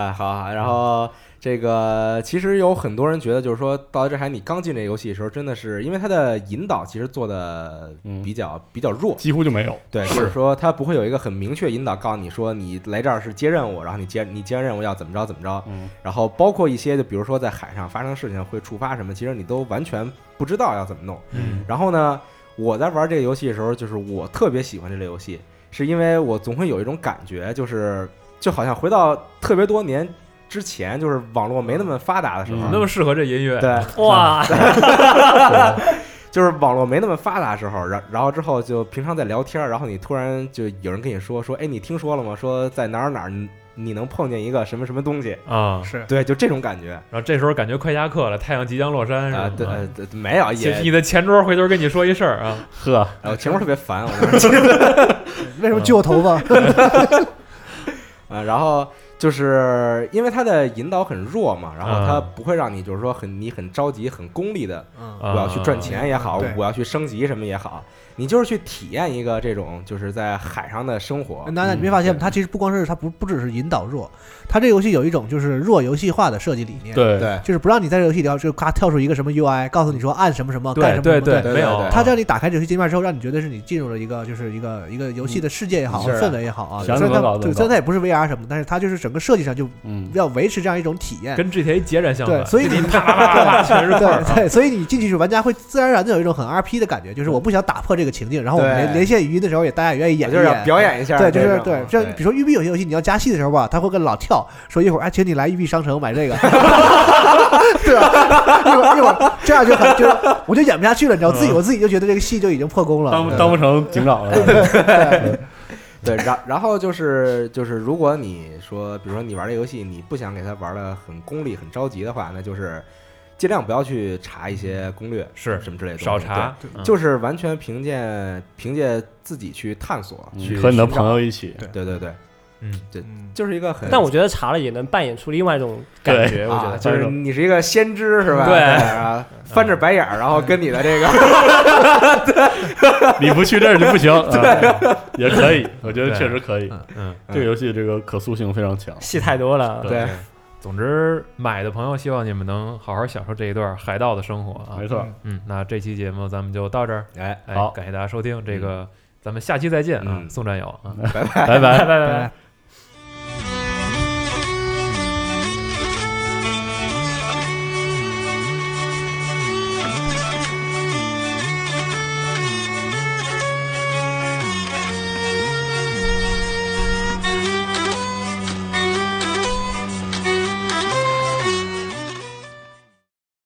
哎，哎好好，然后这个其实有很多人觉得，就是说《盗贼之海》你刚进这个游戏的时候，真的是因为它的引导其实做的嗯比较、比较弱，几乎就没有，对，就是说它不会有一个很明确引导告诉你说你来这儿是接任务，然后你接你接完任务要怎么着怎么着，嗯。然后包括一些就比如说在海上发生事情会触发什么，其实你都完全不知道要怎么弄。嗯。然后呢，我在玩这个游戏的时候，就是我特别喜欢这类游戏，是因为我总会有一种感觉，就是就好像回到特别多年之前，就是网络没那么发达的时候，嗯那么适合这音乐，对，哇，就是网络没那么发达的时候，然然后之后就平常在聊天，然后你突然就有人跟你说说，哎，你听说了吗？说在哪儿哪儿你你能碰见一个什么什么东西？啊，是。对，就这种感觉。然后这时候感觉快下课了，太阳即将落山，是吧？啊，对，没有你的前桌回头跟你说一事儿啊，呵，然后前桌特别烦，我 为什么揪我头发？啊，然后就是因为它的引导很弱嘛，然后它嗯不会让你就是说很你很着急、很功利的，我要去赚钱也好，我要去升级什么也好，你就是去体验一个这种就是在海上的生活。那那你没发现吗？它其实不光是它不不只是引导弱，它这个游戏有一种就是弱游戏化的设计理念，，对。对。就是不让你在这游戏里头就咔跳出一个什么 UI，告诉你说按什么什么干什么什么，对对没有，对它让你打开这游戏界面之后，让你觉得是你进入了一个就是一个一个游戏的世界也好，氛围也好啊。想虽然它对，虽然它也不是 VR 什么，但是它就是整个设计上就嗯，要维持这样一种体验。跟 GTA 截然相反，对，所以你啪啪啪啪全是对对，所以你进去玩家会自然而然的有一种很 RP 的感觉，就是我不想打破这个情境，然后我们连连线语音的时候也大家也愿意演就是。表演一下对，就是对，像比如说育碧有些游戏，你要加戏的时候吧，他会跟老跳说一会儿，哎，请你来育碧商城买这个，对吧？一会儿一会儿这样就很就我就演不下去了，你知道，自己我自己就觉得这个戏就已经破功了。当当不成警长了，对对，然然后就是就是，如果你说，比如说你玩这游戏，你不想给他玩的很功利、很着急的话，那就是尽量不要去查一些攻略，是什么之类的东西，少查，对，嗯就是完全凭借凭借自己去探索，去嗯和你的寻找朋友一起，对对对，嗯，对就是一个很，但我觉得查了也能扮演出另外一种感觉，我觉啊，得就是你是一个先知是吧？对。啊，翻着白眼儿，然后跟你的这个，你不去这儿就不行，对，也可以，我觉得确实可以。嗯，这个游戏这个可塑性非常强，戏太多了。对。总之，买的朋友希望你们能好好享受这一段海盗的生活啊。没错，嗯，那这期节目咱们就到这儿，哎，哎好，感谢大家收听，这个咱们下期再见啊，嗯。送战友啊。拜拜。拜。拜拜。拜拜。拜。拜